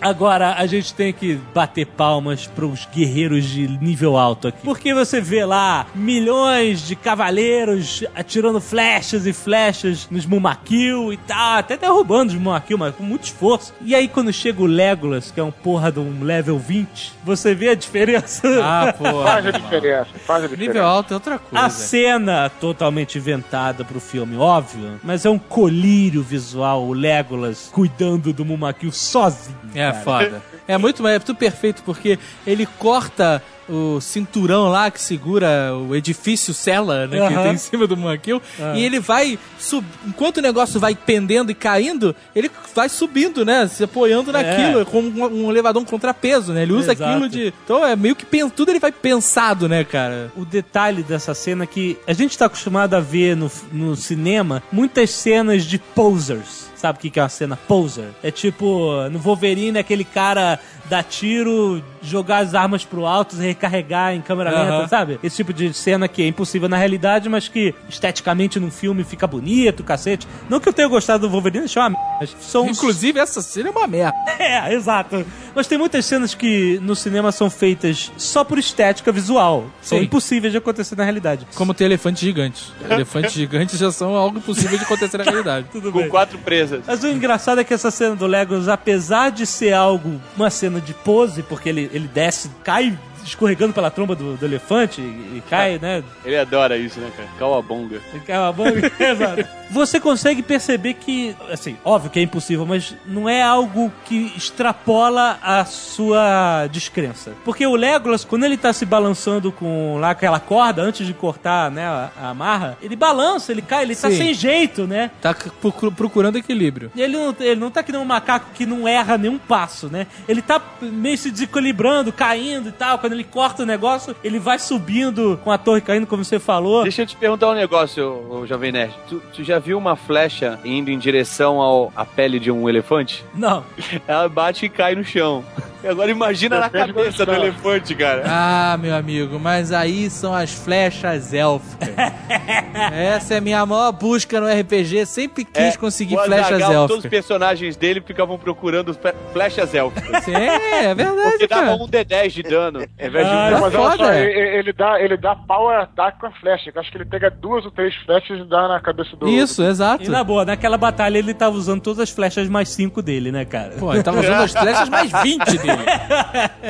Agora, a gente tem que bater palmas pros guerreiros de nível alto aqui. Porque você vê lá milhões de cavaleiros atirando flechas e flechas nos Mumakil e tal, até derrubando os Mumakil, mas com muito esforço. E aí, quando chega o Legolas, que é um porra de um level 20, você vê a diferença. <laughs> Ah, pô. Faz a diferença, faz a diferença. Nível alto é outra coisa. A cena totalmente inventada pro filme, óbvio, mas é um colírio visual, o Legolas cuidando do Mumakil sozinho. É cara. foda. É muito, é tudo perfeito, porque ele corta o cinturão lá que segura o edifício cela, né, que tem em cima do Manquil, e ele vai sub... enquanto o negócio vai pendendo e caindo, ele vai subindo, né, se apoiando naquilo, é. como um, elevador um contrapeso, né? Ele usa Exato. aquilo de, então é meio que tudo ele vai pensado, né, cara? O detalhe dessa cena é que a gente tá acostumado a ver no, no cinema muitas cenas de posers. Sabe o que é uma cena poser? É tipo, no Wolverine, aquele cara dar tiro, jogar as armas pro alto, recarregar em câmera lenta, Aham. sabe? Esse tipo de cena que é impossível na realidade, mas que esteticamente num filme fica bonito, cacete. Não que eu tenha gostado do Wolverine, achei uma merda, mas são uns- Inclusive essa cena é uma merda. <laughs> é, exato. Mas tem muitas cenas que no cinema são feitas só por estética visual. São Sim. impossíveis de acontecer na realidade. Como ter elefantes gigantes. Elefantes gigantes já são algo impossível de acontecer na realidade. <laughs> Tudo Com bem. quatro presas. Mas o engraçado é que essa cena do Legos, apesar de ser algo, uma cena de pose, porque ele, ele desce, cai escorregando pela tromba do, do elefante e, e cai, né? Ele adora isso, né, cara? Calabonga. E banga. Exato. Você consegue perceber que, assim, óbvio que é impossível, mas não é algo que extrapola a sua descrença. Porque o Legolas, quando ele tá se balançando com lá aquela corda, antes de cortar, né, a, a amarra, ele balança, ele cai, ele tá Sim. sem jeito, né? Tá procurando equilíbrio. Ele não, ele não tá que nem um macaco que não erra nenhum passo, né? Ele tá meio se desequilibrando, caindo e tal. Quando ele corta o negócio, ele vai subindo com a torre caindo, como você falou. Deixa eu te perguntar um negócio, ô, ô Jovem Nerd. Tu, tu já viu uma flecha indo em direção ao, à pele de um elefante? Não. <laughs> Ela bate e cai no chão. E <laughs> agora imagina na Depende cabeça do elefante, cara. Ah, meu amigo, mas aí são as flechas élficas. <laughs> Essa é a minha maior busca no RPG. Sempre quis conseguir É, o flechas Azaghal, Todos os élficas. personagens dele ficavam procurando flechas élficas. Sim, é verdade, Porque dava cara. um D10 de dano, ao invés de Ah, um. tá Mas olha foda, só, é. ele, ele dá, ele dá power attack com a flecha. Eu acho que ele pega duas ou três flechas e dá na cabeça do. Isso, exato. E na boa, naquela batalha ele tava usando todas as flechas mais 5 dele, né, cara? Pô, ele tava usando as flechas mais 20 dele.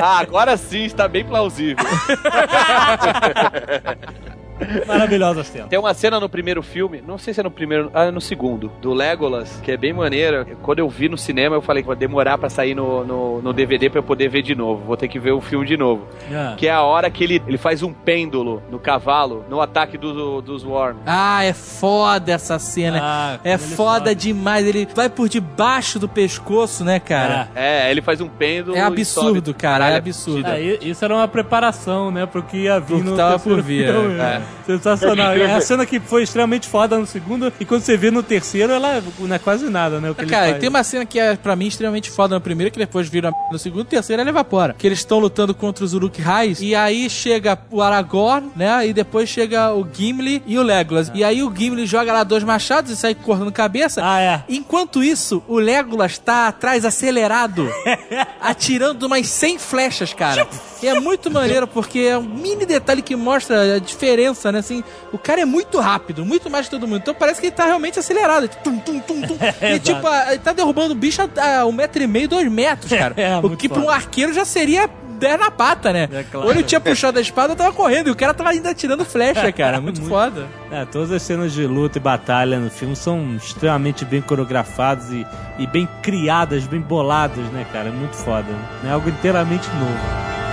Ah, agora sim está bem plausível. <laughs> Maravilhosa cena. Tem uma cena no primeiro filme, não sei se é no primeiro, ah, é no segundo, do Legolas, que é bem maneira. Quando eu vi no cinema, eu falei que vai demorar pra sair no, no, no DVD pra eu poder ver de novo. Vou ter que ver o filme de novo. Ah. Que é a hora que ele, ele faz um pêndulo no cavalo, no ataque do, dos Worm. Ah, é foda essa cena. Ah, é foda sobe. demais. Ele vai por debaixo do pescoço, né, cara? É, ele faz um pêndulo. É e absurdo, sobe. cara, é absurdo. Ah, i- isso era uma preparação, né, pro que ia vir Pro que no tava terceiro por vir, filme, é. Sensacional. É a cena que foi extremamente foda no segundo, e quando você vê no terceiro, ela não é quase nada, né? O que Cara, faz. e tem uma cena que é pra mim extremamente foda no primeiro, que depois vira no segundo, o terceiro ela evapora. Que eles estão lutando contra os Uruk Hais, e aí chega o Aragorn, né? E depois chega o Gimli e o Legolas. E aí o Gimli joga lá dois machados e sai cortando cabeça. Ah, é. Enquanto isso, o Legolas tá atrás acelerado, <laughs> atirando umas 100 flechas, cara. E é muito maneiro porque é um mini detalhe que mostra a diferença, né? Assim, o cara é muito rápido, muito mais que todo mundo. Então parece que ele tá realmente acelerado. Tum, tum, tum, tum. <laughs> É, e tipo, a- ele tá derrubando o bicho a, a um metro e meio, dois metros, cara. <laughs> É, o muito que pra um arqueiro já seria 10 na pata, né? É, claro. Ou ele tinha puxado a espada, tava correndo. E o cara tava ainda tirando flecha, cara. <laughs> Muito, Muito. foda. É, todas as cenas de luta e batalha no filme são extremamente bem coreografadas e, e bem criadas, bem boladas, né, cara? É muito foda. É algo inteiramente novo.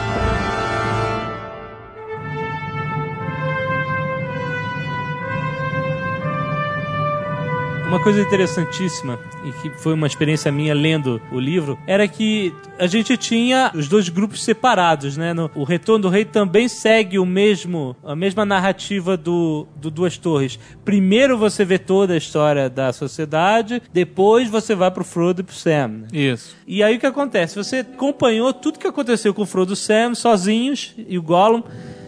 Uma coisa interessantíssima, e que foi uma experiência minha lendo o livro, era que a gente tinha os dois grupos separados, né? No- o Retorno do Rei também segue o mesmo, a mesma narrativa do, do Duas Torres. Primeiro você vê toda a história da sociedade, depois você vai pro Frodo e pro Sam. né? Isso. E aí o que acontece? Você acompanhou tudo que aconteceu com o Frodo e o Sam sozinhos e o Gollum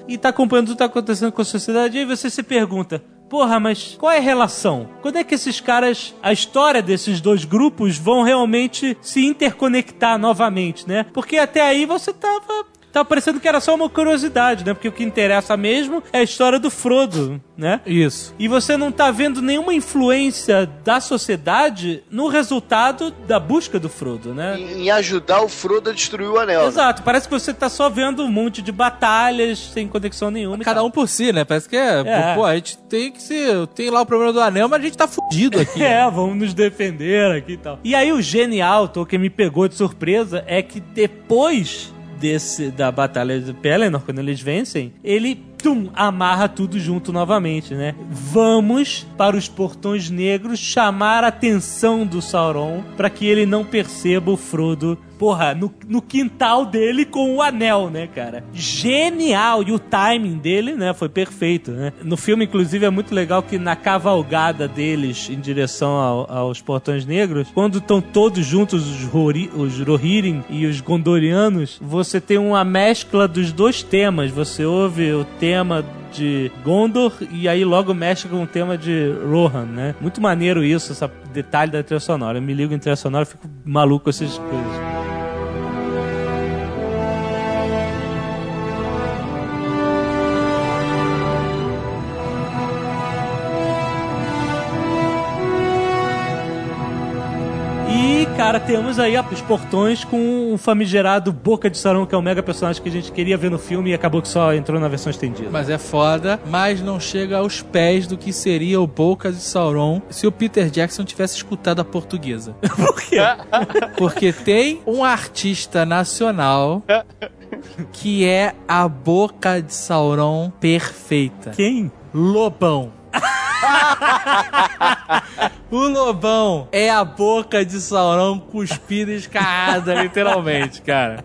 e tá acompanhando tudo que tá acontecendo com a sociedade e aí você se pergunta, porra, mas qual é a relação? Quando é que esses caras, a história desses dois grupos vão realmente se interconectar novamente, né? Porque até aí você tava Tava parecendo que era só uma curiosidade, né? Porque o que interessa mesmo é a história do Frodo, né? Isso. E você não tá vendo nenhuma influência da sociedade no resultado da busca do Frodo, né? Em, em ajudar o Frodo a destruir o anel. né? Exato, parece que você tá só vendo um monte de batalhas sem conexão nenhuma. Cada um por si, né? Parece que é, É. Pô, a gente tem que se. Tem lá o problema do anel, mas a gente tá fudido aqui. <laughs> né? É, vamos nos defender aqui e tal. E aí o genial, Tô, que me pegou de surpresa, é que depois desse da batalha de Pelennor, quando eles vencem, ele tum, amarra tudo junto novamente, né? Vamos para os portões negros chamar a atenção do Sauron para que ele não perceba o Frodo, porra, no, no quintal dele com o anel, né, cara? Genial! E o timing dele, né, foi perfeito, né? No filme, inclusive, é muito legal que na cavalgada deles em direção ao- aos portões negros, quando estão todos juntos, os, Rohirrim- os Rohirrim e os Gondorianos, você tem uma mescla dos dois temas. Você ouve o tema de Gondor e aí logo mexe com o tema de Rohan, né? Muito maneiro isso, esse detalhe da trilha sonora. Eu me ligo em trilha sonora fico maluco com essas coisas. Cara, temos aí os portões com o famigerado Boca de Sauron, que é o mega personagem que a gente queria ver no filme e acabou que só entrou na versão estendida. Mas é foda, mas não chega aos pés do que seria o Boca de Sauron se o Peter Jackson tivesse escutado a portuguesa. <laughs> Por quê? <laughs> Porque tem um artista nacional que é a Boca de Sauron perfeita. Quem? Lobão. <laughs> o Lobão é a boca de Sauron cuspida e escarrada, literalmente, cara.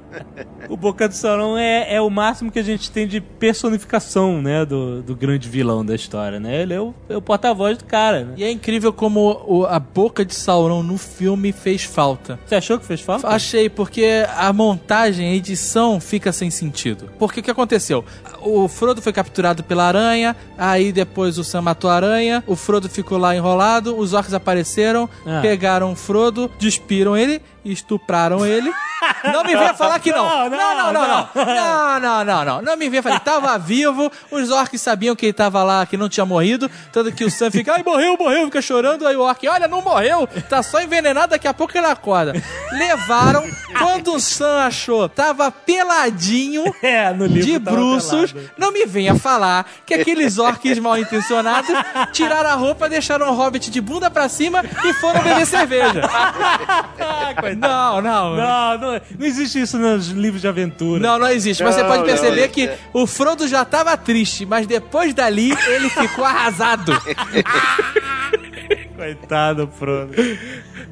O Boca de Sauron é, é o máximo que a gente tem de personificação, né, do, do grande vilão da história, né? Ele é o, é o porta-voz do cara, né? E é incrível como o- a boca de Sauron no filme fez falta. Você achou que fez falta? Achei, porque a montagem, a edição fica sem sentido. Porque o que aconteceu? O Frodo foi capturado pela aranha, aí depois o Sam matou a aranha, o Frodo ficou lá enrolado, os orcs apareceram, Ah. pegaram o Frodo, despiram ele, estupraram ele. Não me venha falar que <laughs> não. Não, não, não, não. Não, não, não, não. Não me venha falar. Ele tava vivo, os orcs sabiam que ele tava lá, que não tinha morrido. Tanto que o Sam fica, ai, morreu, morreu, fica chorando. Aí o orc, olha, não morreu, tá só envenenado, daqui a pouco ele acorda. Levaram, quando o Sam achou, tava peladinho, <laughs> É, no livro de bruços. pelado. Não me venha falar que aqueles orcs mal intencionados tiraram a roupa, deixaram o hobbit de bunda pra cima e foram beber cerveja. <laughs> Não, não. Não, não, não existe isso nos livros de aventura. Não, não existe. Mas você pode perceber não. que o Frodo já tava triste, mas depois dali ele ficou arrasado. <laughs> Coitado, Frodo.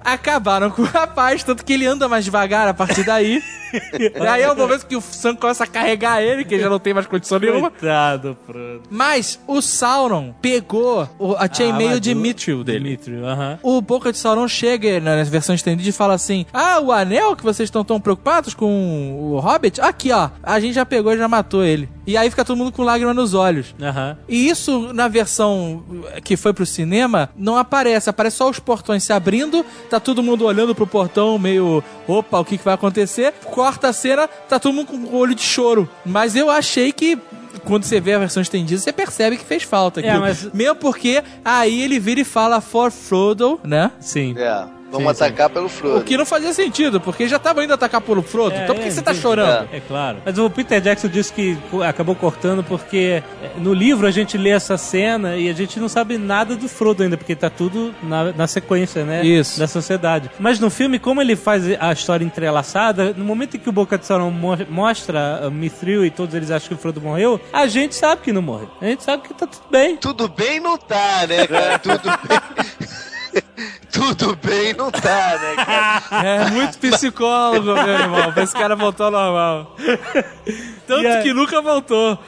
Acabaram com o rapaz, tanto que ele anda mais devagar a partir daí. <laughs> e aí é o momento que o Sam começa a carregar ele, que ele já não tem mais condição nenhuma. Coitado, Frodo. Mas o Sauron pegou o- a chainmail de Mithril dele. Dimitri, aham. O Boca de Sauron chega na versão estendida e fala assim: Ah, o anel que vocês estão tão preocupados com o Hobbit? Aqui, ó. A gente já pegou e já matou ele. E aí fica todo mundo com lágrima nos olhos. Aham. E isso, na versão que foi pro cinema, não aparece. Aparece só os portões se abrindo, tá todo mundo olhando pro portão, meio, opa, o que, que vai acontecer? Corta a cena, tá todo mundo com o olho de choro. Mas eu achei que. Quando você vê a versão estendida, você percebe que fez falta. É, mas- Mesmo porque aí ele vira e fala for Frodo, né? Sim. É, vamos Sim, atacar pelo O Frodo. que não fazia sentido, porque já tava indo atacar pelo Frodo. É, então por que é, você tá entendi. chorando? É claro. Mas o Peter Jackson disse que acabou cortando porque é, no livro a gente lê essa cena e a gente não sabe nada do Frodo ainda, porque tá tudo na, na sequência, né? Isso. Da sociedade. Mas no filme, como ele faz a história entrelaçada, no momento em que o Boca de Sauron mo- mostra uh, Mithril e todos eles acham que o Frodo morreu, a gente sabe que não morreu. A gente sabe que tá tudo bem. Tudo bem não tá, né, cara? <laughs> Tudo bem. <laughs> Tudo bem não tá, né, cara? <laughs> É muito psicólogo, meu irmão, pra esse cara voltar ao normal. Tanto aí? que nunca voltou.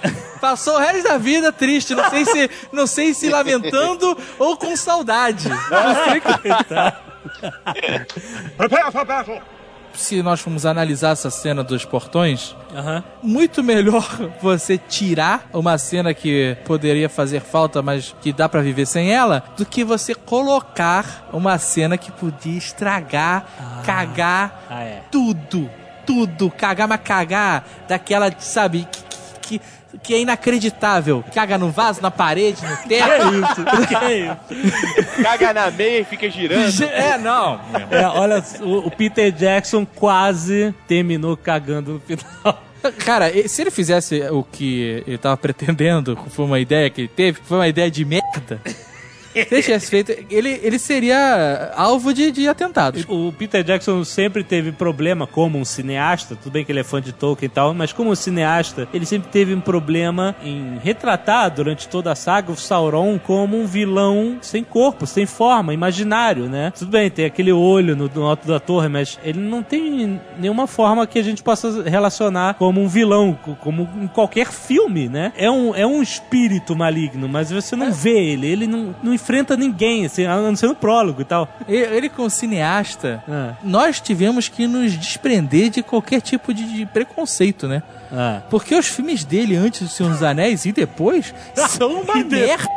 Passou o resto da vida triste, não sei se, não sei se lamentando ou com saudade. Não sei que tá. Se nós formos analisar essa cena dos portões, Aham. muito melhor <laughs> você tirar uma cena que poderia fazer falta, mas que dá pra viver sem ela, do que você colocar uma cena que podia estragar, cagar Ah, é. tudo, tudo, cagar, mas cagar daquela, sabe, que, que, que- que é inacreditável. Caga no vaso, na parede, no Que teto. isso? <laughs> Que isso? Caga na meia e fica girando. É, não. É, olha, o, o Peter Jackson quase terminou cagando no final. Cara, e- se ele fizesse o que ele tava pretendendo, foi uma ideia que ele teve, foi uma ideia de merda. Se ele tivesse feito, ele, ele seria alvo de, de atentados. O Peter Jackson sempre teve problema como um cineasta, tudo bem que ele é fã de Tolkien e tal, mas como um cineasta, ele sempre teve um problema em retratar durante toda a saga o Sauron como um vilão sem corpo, sem forma, imaginário, né? Tudo bem, tem aquele olho no, no alto da torre, mas ele não tem nenhuma forma que a gente possa relacionar como um vilão, co- como em qualquer filme, né? É um, é um espírito maligno, mas você não vê ele, ele não, não enfrenta ninguém, assim, a não ser no prólogo e tal. Ele, como cineasta, Ah, nós tivemos que nos desprender de qualquer tipo de, de preconceito, né? Ah. Porque os filmes dele antes do Senhor dos Anéis e depois <laughs> são uma merda.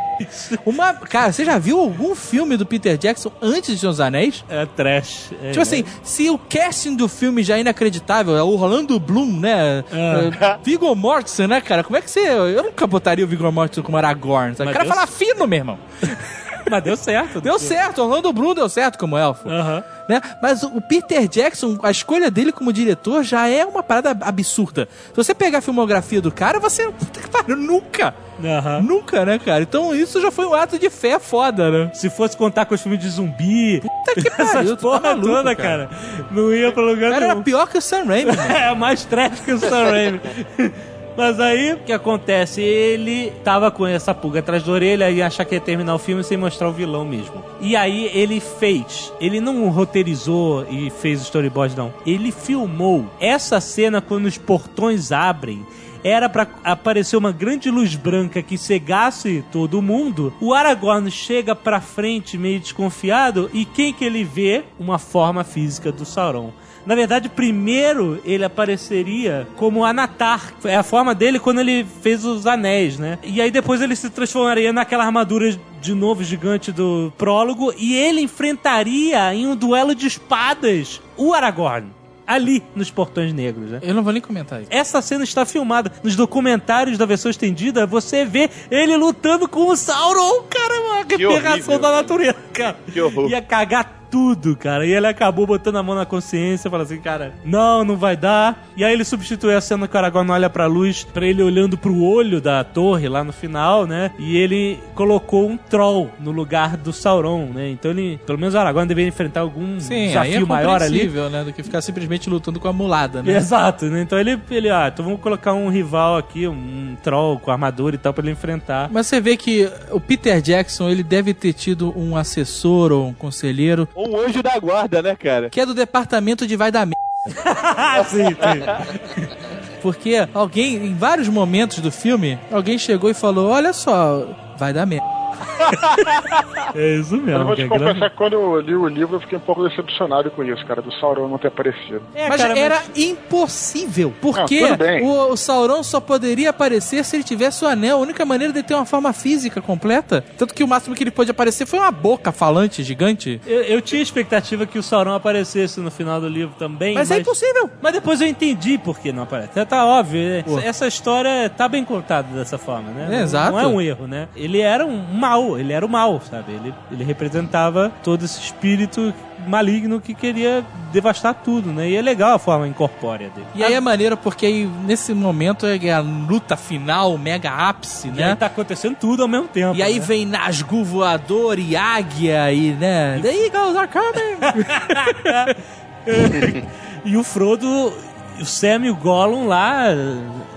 Uma, cara, você já viu algum filme do Peter Jackson antes do Senhor dos Anéis? É trash. É, Tipo assim, se o casting do filme já é inacreditável, é o Orlando Bloom, né? É. Viggo Mortensen, né, cara? Como é que você... Eu nunca botaria o Viggo Mortensen como Aragorn, sabe? O cara Deus- fala fino, meu irmão. <laughs> Mas deu certo. Deu certo, Orlando Bloom deu certo como elfo. Aham. Né? Mas o Peter Jackson, a escolha dele como diretor já é uma parada absurda. Se você pegar a filmografia do cara, você... Puta que pariu, nunca... Aham. Nunca, né, cara? Então isso já foi um ato de fé foda, né? Se fosse contar com os filmes de zumbi, Puta que <laughs> pariu, tá porra maluco, toda, cara. Não ia pra lugar O cara era nenhum. pior que o Sam Raimi. <laughs> É, mais trash que o Sam Raimi. <laughs> Mas aí, o que acontece? Ele tava com essa pulga atrás da orelha e achar que ia terminar o filme sem mostrar o vilão mesmo. E aí ele fez. Ele não roteirizou e fez o storyboard, não. Ele filmou essa cena quando os portões abrem. Era pra aparecer uma grande luz branca que cegasse todo mundo. O Aragorn chega pra frente meio desconfiado e quem que ele vê? Uma forma física do Sauron. Na verdade, primeiro ele apareceria como Anatar. É a forma dele quando ele fez os anéis, né? E aí depois ele se transformaria naquela armadura de novo gigante do prólogo e ele enfrentaria em um duelo de espadas o Aragorn. Ali, nos Portões Negros, né? Eu não vou nem comentar isso. Essa cena está filmada. Nos documentários da versão estendida, você vê ele lutando com o Sauron, cara. Uma horrível. da natureza, cara. Que horror. Ia cagar tudo, cara. E ele acabou botando a mão na consciência falou assim, cara, não, não vai dar. E aí ele substituiu a cena que o Aragorn olha pra luz, pra ele olhando pro olho da torre lá no final, né? E ele colocou um troll no lugar do Sauron, né? Então ele, pelo menos o Aragorn deveria enfrentar algum Sim, aí é desafio maior ali. né? Do que ficar simplesmente lutando com a mulada, né? Exato, né? Então ele, ele, ah, então vamos colocar um rival aqui, um troll com armadura e tal pra ele enfrentar. Mas você vê que o Peter Jackson, ele deve ter tido um assessor ou um conselheiro Ou um anjo da guarda, né, cara? que é do departamento de vai dar merda. <laughs> Sim, sim. Porque alguém, em vários momentos do filme, alguém chegou e falou: Olha só, vai dar merda. <laughs> É isso Eu mesmo. vou que te é grande- confessar que quando eu li o livro eu fiquei um pouco decepcionado com isso, cara, do Sauron não ter aparecido. É, mas cara, era impossível, porque Não, bem. o, o Sauron só poderia aparecer se ele tivesse o anel. A única maneira de ter uma forma física completa. Tanto que o máximo que ele pôde aparecer foi uma boca falante gigante. Eu, eu tinha expectativa que o Sauron aparecesse no final do livro também. Mas, é impossível. Mas depois eu entendi por que não aparece. Tá, tá óbvio. né? Pô. Essa história tá bem contada dessa forma, né? É, Não- exato. Não é um erro, né? Ele era um mal, ele era o mal, sabe? Ele, ele representava todo esse espírito maligno que queria devastar tudo, né? E é legal a forma incorpórea dele. E aí é maneiro porque aí, nesse momento é a luta final, mega ápice, E né? aí tá acontecendo tudo ao mesmo tempo. E aí né? vem Nazgûl voador e águia e, né? The Eagles are coming! E o Frodo, o Sam e o Gollum lá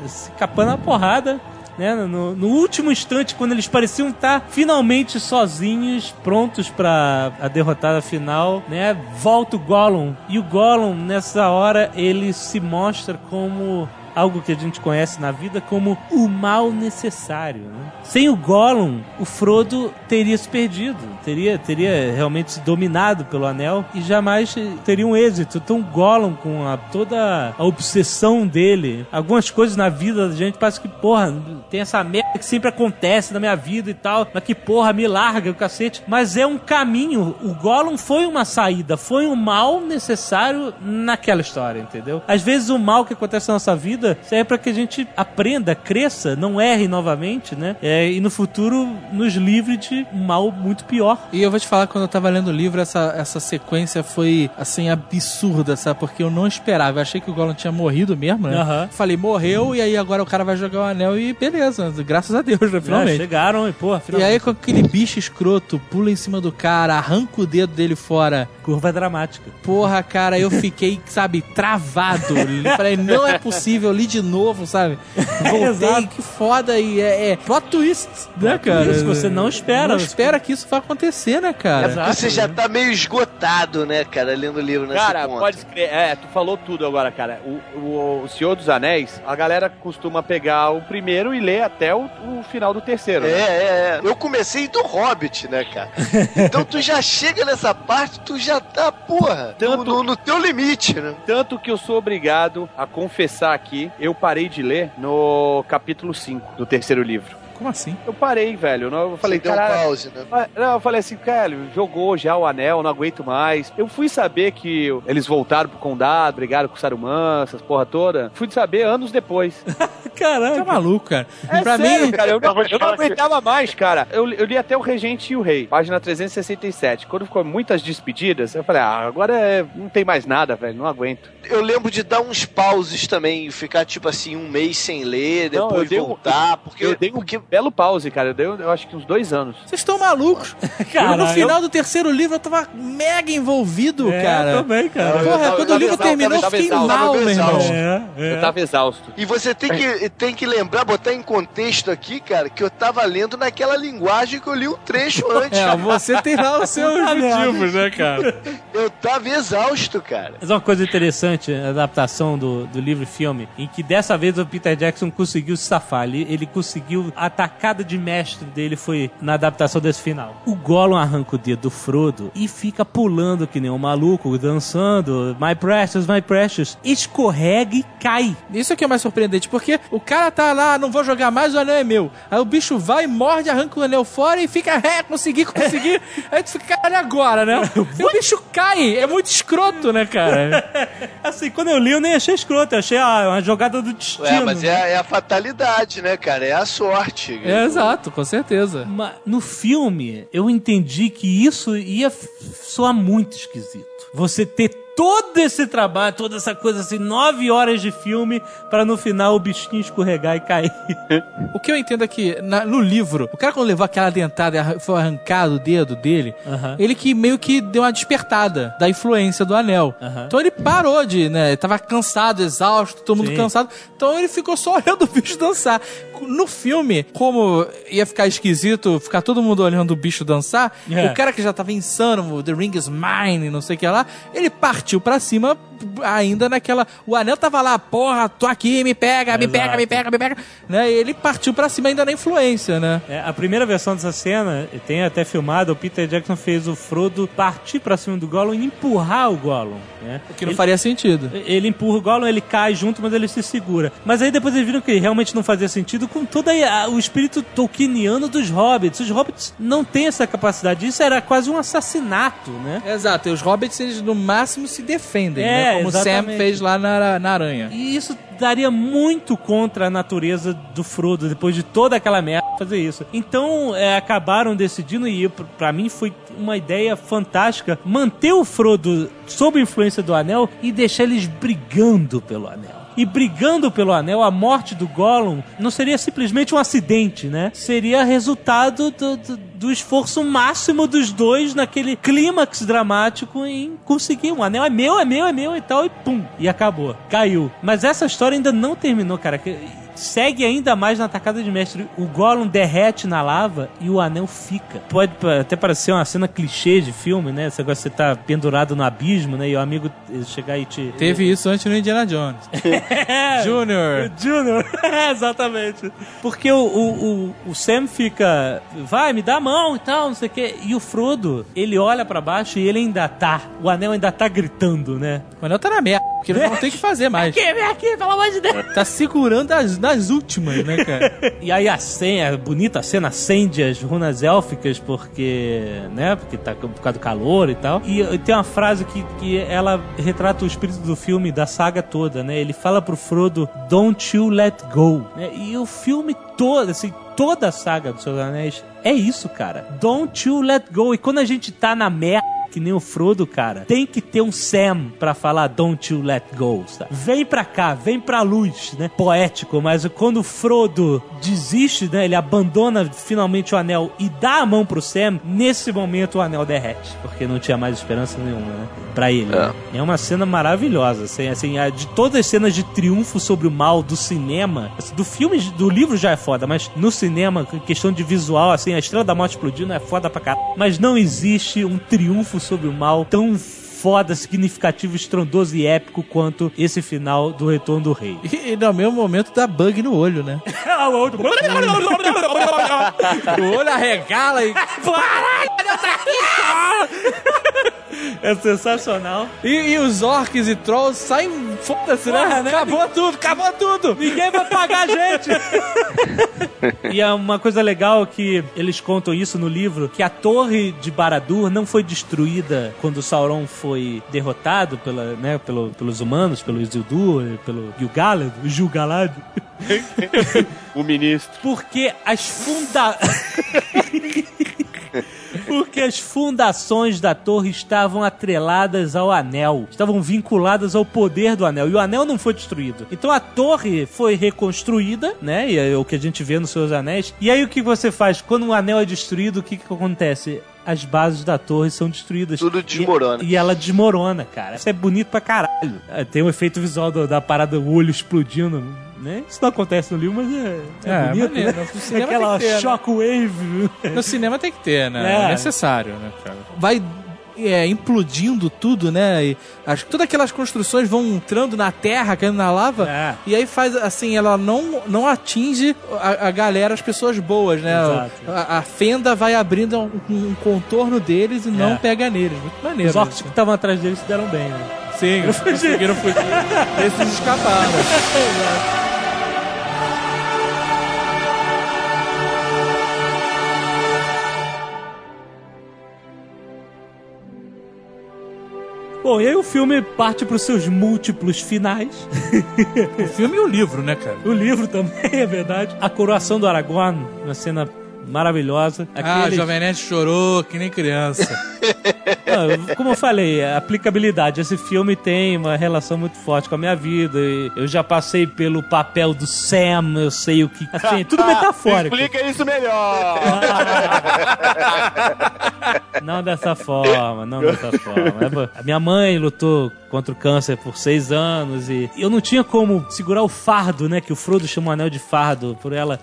se capando a porrada. Né? No, no último instante, quando eles pareciam estar finalmente sozinhos, prontos para a derrotada final, né? Volta o Gollum. E o Gollum, nessa hora, ele se mostra como algo que a gente conhece na vida como o mal necessário. Né? Sem o Gollum, o Frodo teria se perdido, teria, teria realmente se dominado pelo anel e jamais teria um êxito. Então, o Gollum, com a- toda a obsessão dele, algumas coisas na vida da gente parece que, porra, tem essa merda que sempre acontece na minha vida e tal, mas que, porra, me larga o cacete. Mas é um caminho. O Gollum foi uma saída, foi um mal necessário naquela história, entendeu? Às vezes o mal que acontece na nossa vida serve para que a gente aprenda, cresça, não erre novamente, né? É, e no futuro nos livre de um mal muito pior. E eu vou te falar, quando eu tava lendo o livro, essa, essa sequência foi, assim, absurda, sabe? Porque eu não esperava. Eu achei que o Gollum tinha morrido mesmo, né? Aham. Falei, morreu, e aí agora o cara vai jogar o anel e beleza. Graças a Deus, né? É, Finalmente. chegaram e, E finalmente. aí, com aquele bicho escroto, pula em cima do cara, arranca o dedo dele fora. Curva dramática. Porra, cara, eu fiquei, sabe, travado. <laughs> Falei, não é possível, li de novo, sabe? <laughs> Voltei, Exato. que foda. E é, é plot twist, né, cara? Isso, você não espera. Não espera que isso vá acontecer, né, cara? Exato. Você já tá meio esgotado, né, cara, lendo o livro nesse Cara, ponto. pode escrever. É, tu falou tudo agora, cara. O, o, o Senhor dos Anéis, a galera costuma pegar o primeiro e ler até o, o final do terceiro. É, né? é, é. Eu comecei do Hobbit, né, cara? <laughs> Então tu já chega nessa parte, tu já tá, porra, Tanto- no, no teu limite, né? Tanto que eu sou obrigado a confessar aqui, eu parei de ler no capítulo 5 do terceiro livro. Como assim? Eu parei, velho. Não, Eu falei, Você deu um cara. pause, né? Não, eu falei assim, cara, jogou já o anel, não aguento mais. Eu fui saber que eles voltaram pro condado, brigaram com o Saruman, essas porra toda. Fui saber anos depois. <laughs> Caraca. Tá maluco, cara. É pra sério, mim, cara, eu não, Eu não aguentava mais, cara. Eu, eu li até o Regente e o Rei, página 367. Quando ficou muitas despedidas, eu falei, ah, agora é- não tem mais nada, velho, não aguento. Eu lembro de dar uns pauses também, ficar tipo assim, um mês sem ler, Não, depois eu dei um- voltar, porque... eu dei um porque belo pause, cara. Eu dei, eu acho que uns dois anos. vocês estão malucos. Cara, <laughs> Eu, no eu- final do terceiro livro eu tava mega envolvido, É, cara. também, cara. Porra, Eu tava- quando eu o livro exausto, terminou, eu fiquei exausto, mal, meu irmão. É, é. Eu tava exausto. E você tem que, <laughs> tem que lembrar, botar em contexto aqui, cara, que eu tava lendo naquela linguagem que eu li um trecho <laughs> antes. É, você tem lá os seus motivos, né, cara? Eu tava exausto, cara. Mas uma coisa interessante, a adaptação do, do livro e filme, em que dessa vez o Peter Jackson conseguiu se safar. Ele, ele conseguiu. A tacada de mestre dele foi na adaptação desse final. O Gollum arranca o dedo do Frodo e fica pulando que nem um maluco, dançando. My precious, my precious. Escorrega e cai. Isso aqui é mais surpreendente, porque o cara tá lá, não vou jogar mais, o anel é meu. Aí o bicho vai, morde, arranca o anel fora e fica, é, consegui, consegui. <laughs> Aí tu fica, caralho, agora, né? <laughs> E o bicho cai, é muito escroto, né, cara? <laughs> Assim, quando eu li, eu nem achei escroto. Eu achei ah, uma jogada do destino. É, mas é, é a fatalidade, né, cara? É a sorte. É, exato, com certeza. Ma- no filme, eu entendi que isso ia soar muito esquisito. Você ter todo esse trabalho, toda essa coisa assim, nove horas de filme, pra no final o bichinho escorregar e cair. <laughs> O que eu entendo é que na- no livro, o cara quando levou aquela dentada e foi arrancado o dedo dele, ele que meio que deu uma despertada da influência do anel. Então ele parou de, né? Ele tava cansado, exausto, todo mundo Sim. cansado. Então ele ficou só <laughs> olhando o bicho dançar. No filme, como ia ficar esquisito ficar todo mundo olhando o bicho dançar, É. o cara que já tava insano, The Ring is Mine, não sei o que lá, ele partiu pra cima ainda naquela. O anel tava lá, porra, tô aqui, me pega, me Exato. pega, me pega, me pega. Né? E ele partiu pra cima ainda na influência, né? É, a primeira versão dessa cena, tem até filmado, o Peter Jackson fez o Frodo partir pra cima do Gollum e empurrar o Gollum. Né? O que não Ele- faria sentido. Ele empurra o Gollum, ele cai junto, mas ele se segura. Mas aí depois eles viram que realmente não fazia sentido com todo a- o espírito tolkieniano dos hobbits. Os hobbits não têm essa capacidade. Isso era quase um assassinato, né? Exato, e os hobbits, eles no máximo se defendem, É, né? Como o Sam fez lá na, na aranha. E isso daria muito contra a natureza do Frodo, depois de toda aquela merda, fazer isso. Então, é, acabaram decidindo, e pra mim foi uma ideia fantástica, manter o Frodo sob influência do Anel e deixar eles brigando pelo Anel. E brigando pelo anel, a morte do Gollum não seria simplesmente um acidente, né? Seria resultado do, do- do esforço máximo dos dois naquele clímax dramático em conseguir um anel. É meu, é meu, é meu e tal, e pum. E acabou. Caiu. Mas essa história ainda não terminou, cara. Segue ainda mais na tacada de mestre. O Gollum derrete na lava e o anel fica. Pode até parecer uma cena clichê de filme, né? De você tá pendurado no abismo, né? E o amigo eh, chegar e te. Teve isso antes no Indiana Jones. Junior. <laughs> Junior, É, <laughs> <laughs> exatamente. Porque o, o, o, o Sam fica, vai, me dá a mão e tal, não sei o quê. E o Frodo, ele olha pra baixo e ele ainda tá, o anel ainda tá gritando, né? O anel tá na merda, porque ele não tem o que fazer mais. Aqui, vem aqui, pelo amor de Deus. Tá segurando as, nas últimas, né, cara? <laughs> E aí a cena, a bonita cena acende as runas élficas porque, né, porque tá por causa do calor e tal. E tem uma frase que, que ela retrata o espírito do filme, da saga toda, né? Ele fala pro Frodo, don't you let go. né? E o filme todo, assim, toda a saga dos Seus Anéis é isso, cara. Don't you let go. E quando a gente tá na merda, que nem o Frodo, cara, tem que ter um Sam pra falar Don't you let go. sabe? Vem pra cá, vem pra luz, né? Poético, mas quando o Frodo desiste, né? Ele abandona finalmente o anel e dá a mão pro Sam, nesse momento o anel derrete, porque não tinha mais esperança nenhuma, né? Pra ele. né? É uma cena maravilhosa, assim, assim, a- de todas as cenas de triunfo sobre o mal do cinema, assim, do filme, do livro já é foda, mas no cinema, em questão de visual, assim, a Estrela da Morte explodindo é foda pra caralho. Mas não existe um triunfo sobre o mal tão foda, significativo, estrondoso e épico quanto esse final do Retorno do Rei. E, e no mesmo momento dá bug no olho, né? <laughs> o olho arregala e. <laughs> É sensacional. E, e os orcs e trolls saem. Foda-se, né? Né? Acabou tudo, acabou tudo! Ninguém vai pagar a gente. <laughs> e é uma coisa legal que eles contam isso no livro, que a torre de Baradur não foi destruída quando Sauron foi derrotado pela, né, pelo, pelos humanos, pelo Isildur, pelo Gil-galad, o Gil-galad, <laughs> O ministro. porque as funda... <laughs> Porque as fundações da torre estavam atreladas ao anel, estavam vinculadas ao poder do anel, e o anel não foi destruído. Então a torre foi reconstruída, né? E é o que a gente vê nos seus anéis. E aí o que você faz? Quando o anel é destruído, o que, que acontece? As bases da torre são destruídas. Tudo desmorona. E, e ela desmorona, cara. Isso é bonito pra caralho. É, Tem o efeito visual do- da parada, o olho explodindo, né? Isso não acontece no livro, mas é, é, É, bonito, maneiro. né? No <laughs> cinema Aquela ter, né? shockwave. No cinema tem que ter, né? É. É, necessário, né, cara? Vai é, implodindo tudo, né? E as, todas aquelas construções vão entrando na terra, caindo na lava. É. E aí faz assim, ela não, não atinge a, a galera, as pessoas boas, né? Exato. A, a fenda vai abrindo um, um contorno deles e não É. pega neles. Muito maneiro. Os orcs que estavam atrás deles se deram bem, né? Sim, conseguiram fugir. Esses escaparam. <laughs> Bom, e aí o filme parte para os seus múltiplos finais. <laughs> O filme e o livro, né, cara? o livro também, <laughs> é verdade. A coroação do Aragorn, uma cena maravilhosa. Ah, Aqueles- Jovem Nerd chorou que nem criança. <laughs> Não, como eu falei, a aplicabilidade. Esse filme tem uma relação muito forte com a minha vida. e Eu já passei pelo papel do Sam, eu sei o que. Assim, tudo <laughs> metafórico. Explica isso melhor. <laughs> Não dessa forma, não dessa forma. A minha mãe lutou contra o câncer por seis anos e eu não tinha como segurar o fardo, né? Que o Frodo chama o anel de fardo por ela.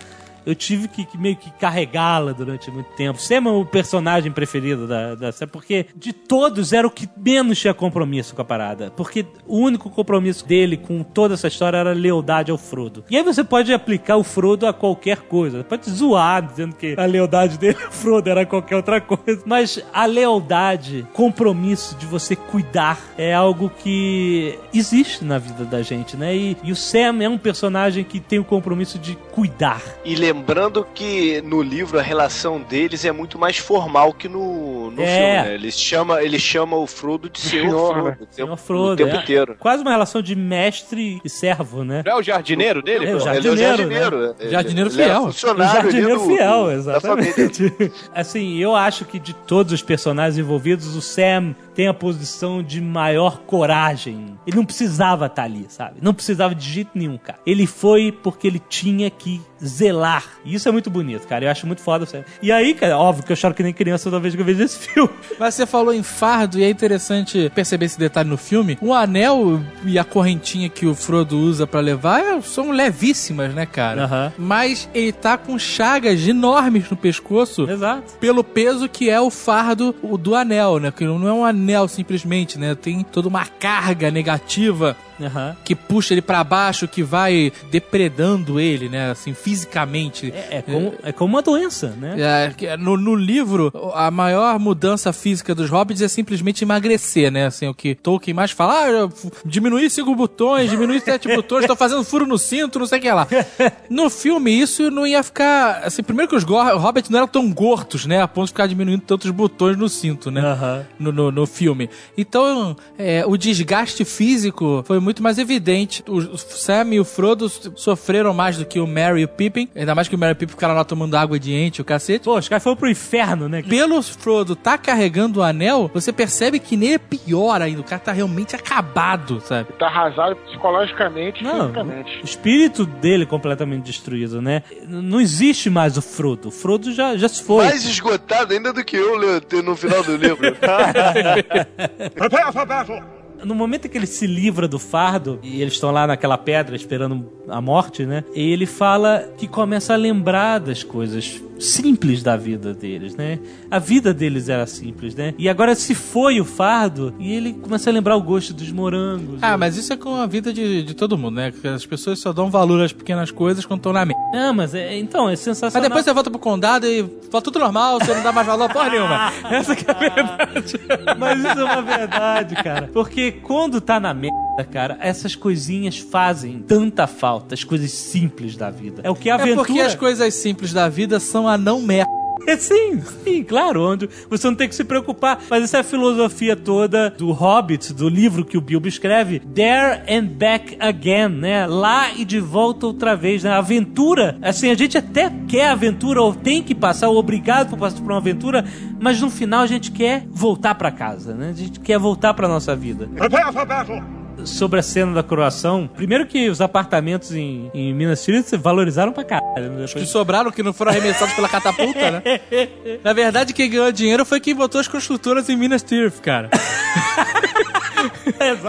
Eu tive que, que meio que carregá-la durante muito tempo. Sam é o personagem preferido da, da série, porque de todos era o que menos tinha compromisso com a parada. Porque o único compromisso dele com toda essa história era lealdade ao Frodo. E aí você pode aplicar o Frodo a qualquer coisa. Pode zoar dizendo que a lealdade dele ao Frodo era qualquer outra coisa. Mas a lealdade, compromisso de você cuidar, é algo que existe na vida da gente, né? E, e o Sam é um personagem que tem o compromisso de cuidar. E lembrando que no livro a relação deles é muito mais formal que no, no É. filme, né? Ele chama, ele chama o Frodo de Senhor Senhor, Frodo. né? o Senhor Frodo, o tempo é. inteiro. Quase uma relação de mestre e servo, né? Não é o jardineiro dele? É, o jardineiro, ele é o jardineiro. né? Ele- Jardineiro ele era fiel. O funcionário ali jardineiro do- fiel, exatamente. assim, eu acho que de todos os personagens envolvidos, o Sam tem a posição de maior coragem. Ele não precisava estar ali, sabe? Não precisava de jeito nenhum, cara. Ele foi porque ele tinha que zelar. E isso é muito bonito, cara. Eu acho muito foda. Sam. E aí, cara, óbvio que eu choro que nem criança toda vez que eu vejo esse <laughs> filme. Mas você falou em fardo e é interessante perceber esse detalhe no filme. O anel e a correntinha que o Frodo usa pra levar são levíssimas, né, cara? Aham. Mas ele tá com chagas enormes no pescoço Exato. pelo peso que é o fardo do anel, né? Que não é um anel simplesmente, né? Tem toda uma carga negativa Aham. que puxa ele pra baixo, que vai depredando ele, né? Assim, fisicamente. É, é como, é como uma doença, né? É, que no, no livro, a maior mudança física dos hobbits é simplesmente emagrecer, né? Assim, o que Tolkien mais fala, ah, diminuí cinco botões, diminuí sete <laughs> botões, tô fazendo furo no cinto, não sei o que lá. No filme, isso não ia ficar... Assim, primeiro que os hobbits não eram tão gordos, né? A ponto de ficar diminuindo tantos botões no cinto, né? Aham. no, no, no filme. Então, é, o desgaste físico foi muito mais evidente. O, Sam e o Frodo sofreram mais do que o Merry e o Pippin. Ainda mais que o Merry e o Pippin ficaram lá tomando água de ente, o cacete. Pô, os caras foram pro inferno, né? Pelo Frodo tá carregando o anel, você percebe que nele é pior ainda. O cara tá realmente acabado, sabe? Tá arrasado psicologicamente e Não, fisicamente. o espírito dele é completamente destruído, né? Não existe mais o Frodo. O Frodo já, já se foi. Mais esgotado ainda do que eu le- no final do livro. <laughs> No momento em que ele se livra do fardo, e eles estão lá naquela pedra esperando a morte, né? Ele fala que começa a lembrar das coisas simples da vida deles, né? A vida deles era simples, né? E agora se foi o fardo, e ele começa a lembrar o gosto dos morangos. Ah, mas isso é com a vida de, de todo mundo, né? Que As pessoas só dão valor às pequenas coisas quando estão na merda. Não, mas é, então, é Mas sensacional. depois você volta pro condado e volta tudo normal, você não dá mais valor a porra nenhuma. <laughs> Essa que é a verdade. <laughs> Mas isso é uma verdade, cara. Porque quando tá na merda, cara, essas coisinhas fazem tanta falta, as coisas simples da vida. É o que a É aventura... porque as coisas simples da vida são a não merda. <laughs> É, sim, sim, claro, onde você não tem que se preocupar. Mas essa é a filosofia toda do Hobbit, do livro que o Bilbo escreve, There and Back Again, né? Lá e de volta outra vez, né? Aventura, assim, a gente até quer aventura ou tem que passar, ou obrigado por passar por uma aventura, mas no final a gente quer voltar pra casa, né? A gente quer voltar pra nossa vida. Sobre a cena da coroação, primeiro que os apartamentos em, em Minas Tirith se valorizaram pra caralho. né? Que sobraram, que não foram arremessados pela catapulta, né? <laughs> Na verdade, quem ganhou dinheiro foi quem botou as construtoras em Minas Tirith, cara. <laughs>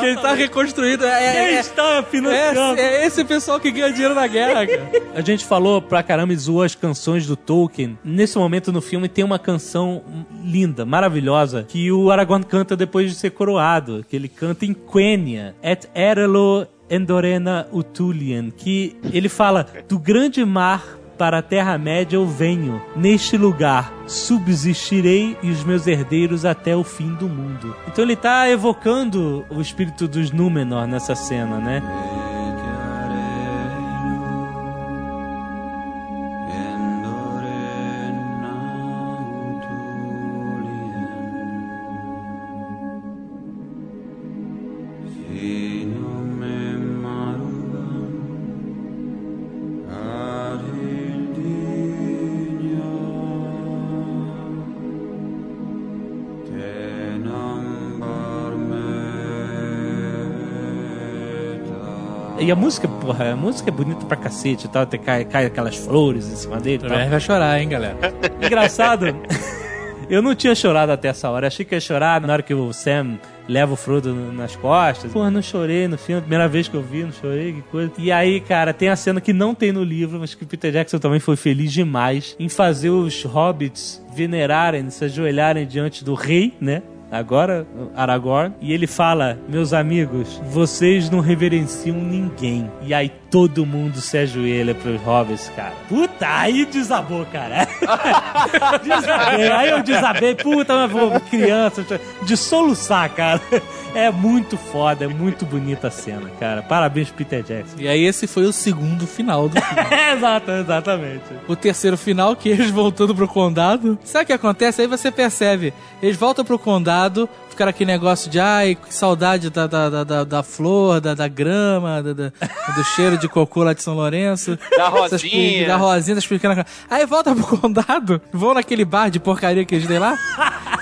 Quem tá reconstruído é, é, Quem é, está financiando? é, é esse pessoal que ganha dinheiro na guerra, cara. A gente falou pra caramba e zoou as canções do Tolkien. Nesse momento no filme tem uma canção linda, maravilhosa, que o Aragorn canta depois de ser coroado, que ele canta em Quenya, Et Erelo Endorena Utulian, que ele fala do grande mar para a Terra-média eu venho. Neste lugar subsistirei e os meus herdeiros até o fim do mundo. Então ele tá evocando o espírito dos Númenor nessa cena, né? E a música, porra, a música é bonita pra cacete e tal, até cai, cai aquelas flores em cima dele. Também vai chorar, hein, galera. <laughs> Engraçado, <laughs> eu não tinha chorado até essa hora. Achei que ia chorar na hora que o Sam leva o Frodo nas costas. Porra, não chorei no filme, primeira vez que eu vi, não chorei, que coisa. E aí, cara, tem a cena que não tem no livro, mas que o Peter Jackson também foi feliz demais em fazer os hobbits venerarem, se ajoelharem diante do rei, né? Agora, Aragorn, e ele fala: Meus amigos, vocês não reverenciam ninguém. E aí todo mundo se ajoelha pros hobbits, cara. Puta, aí desabou, cara. <laughs> desabei, aí eu desabei, puta, mas vou, criança, de soluçar, cara. É muito foda, é muito bonita a cena, cara. Parabéns, Peter Jackson. E aí esse foi o segundo final do <laughs> filme. Exato, exatamente. o terceiro final, que eles voltando pro condado. Sabe o que acontece? Aí você percebe. Eles voltam pro condado, ficaram aquele negócio de ai, que saudade da, da, da, da, da flor, da, da grama, da, da- do cheiro de cocô lá de São Lourenço. Da rosinha. Da rosinha, das pequenas. Aí volta pro condado, vão naquele bar de porcaria que eles têm lá,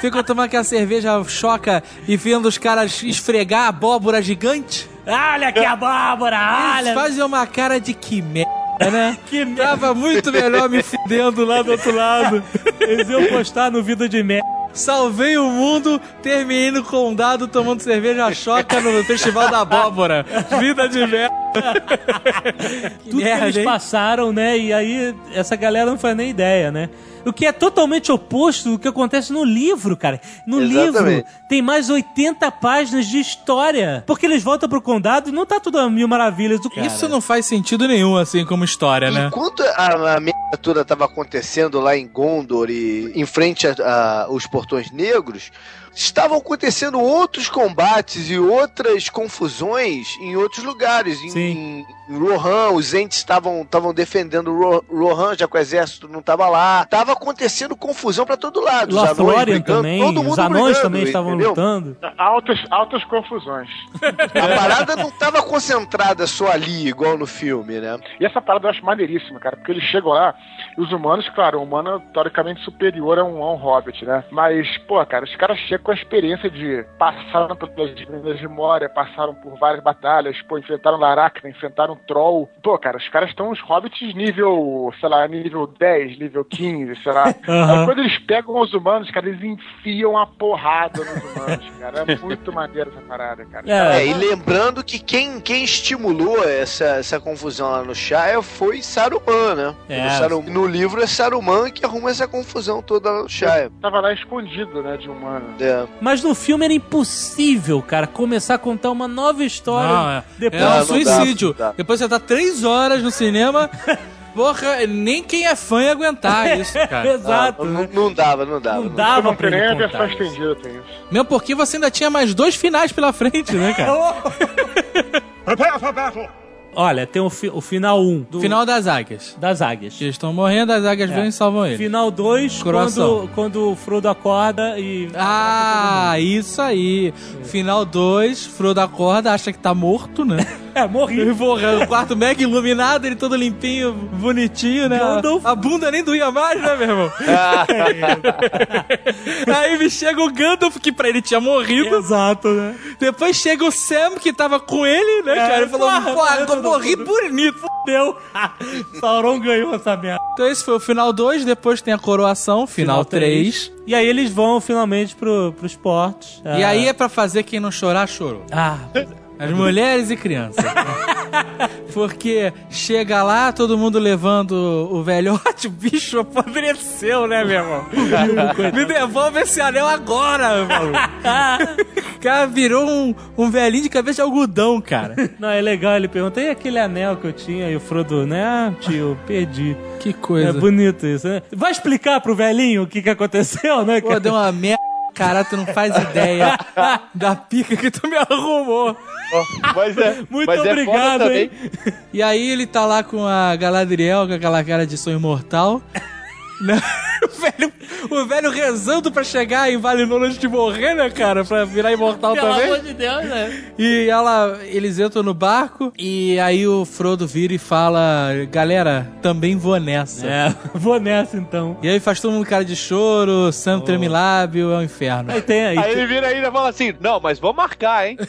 ficam tomando aquela cerveja choca e vendo os caras esfregar a abóbora gigante. Olha que abóbora, Eles olha. fazem uma cara de que merda, né? <laughs> Que merda. Tava muito melhor me fudendo lá do outro lado. Eles iam postar no Vida de Merda. Salvei o mundo, terminei no condado tomando cerveja choca no Festival da Abóbora. Vida de <laughs> merda. Tudo que eles hein? passaram, né? E aí essa galera não faz nem ideia, né? O que é totalmente oposto do que acontece no livro, cara. No Exatamente. livro tem mais 80 páginas de história. Porque eles voltam pro condado e não tá tudo a mil maravilhas do cara. Isso não faz sentido nenhum, assim, como história, né? Enquanto a, a merda toda tava acontecendo lá em Gondor e em frente a, a- os portões negros, estavam acontecendo outros combates e outras confusões em outros lugares. Em, Sim. em Rohan, os entes estavam estavam defendendo Ro- Rohan, já que o exército não tava lá. Tava acontecendo confusão pra todo lado. Os anões Lothlórien brigando, também, todo mundo os anões brigando, também estavam entendeu? lutando. Altas, altas confusões. <laughs> A parada não tava concentrada só ali, igual no filme, né? E essa parada eu acho maneiríssima, cara, porque eles chegam lá e os humanos, claro, o humano é teoricamente superior a um, a um hobbit, né? Mas, pô, cara, os caras chegam com a experiência de passaram pelas minas de Moria, passaram por várias batalhas, pô, enfrentaram Laracna, enfrentaram Troll. Pô, cara, os caras estão os hobbits nível, sei lá, nível 10, nível 15, sei lá. <laughs> Aí quando eles pegam os humanos, cara, eles enfiam a porrada nos humanos, cara. É muito <laughs> maneiro essa parada, cara. É. É, e lembrando que quem, quem estimulou essa, essa confusão lá no Shire foi Saruman, né? É. No, Sarum- no livro é Saruman que arruma essa confusão toda lá no Shire. Tava lá escondido, né, de humano. É. Mas no filme era impossível, cara, começar a contar uma nova história. Não, é, depois é um não dá, suicídio. não dá. Depois você tá três horas no cinema. <laughs> Porra, nem quem é fã ia aguentar <laughs> isso, cara. Exato. Não, né? não dava, não dava. Não não dava não pra ele contar isso. estendida, tem isso. Mesmo porque você ainda tinha mais dois finais pela frente, né, cara? <laughs> Olha, tem o, fi- o final 1 do, Final das águias. das águias. Que eles estão morrendo, as águias É. vêm e salvam ele. Final 2, Coração. quando, quando o Frodo acorda e. Ah, isso aí. Final 2, Frodo acorda, acha que tá morto, né? <laughs> É, morri. Porra, o quarto mega iluminado, ele todo limpinho, bonitinho, né? Gandalf. A bunda nem doía mais, né, meu irmão? <laughs> Aí me chega o Gandalf, que pra ele tinha morrido. Exato, né? Depois chega o Sam, que tava com ele, né, cara? Ele falou, porra, porra, eu morri bonito. Deu. <laughs> Sauron ganhou essa merda. Então esse foi o final 2, depois tem a coroação, final 3. E aí eles vão finalmente pro, pros portos. E aí é pra fazer quem não chorar, chorou. Ah, As mulheres e crianças. <laughs> Porque chega lá, todo mundo levando o velhote, o bicho apodreceu, né, meu irmão? Me devolve esse anel agora, meu. O cara virou um, um velhinho de cabeça de algodão, cara. não, é legal. Ele pergunta: e aquele anel que eu tinha? E o Frodo, né? Ah, tio, perdi. Que É coisa. bonito isso, né? Vai explicar pro velhinho o que que aconteceu, né? Pô, deu uma merda. Cara, tu não faz ideia <laughs> da pica que tu me arrumou. Mas é, <laughs> Muito mas é obrigado, também. hein? E aí ele tá lá com a Galadriel, com aquela cara de sonho mortal. <laughs> Né? o, velho, o velho rezando pra chegar em Valinor antes de morrer, né, cara? Pra virar imortal Pelo também. amor de Deus, né? E ela, eles entram no barco e aí o Frodo vira e fala: Galera, também vou nessa. É, <laughs> vou nessa então. E aí faz todo mundo cara de choro, Sam treme lábio, é um inferno. Aí tem aí. Aí ele vira ainda e fala assim: Não, mas vamos marcar, hein? <laughs>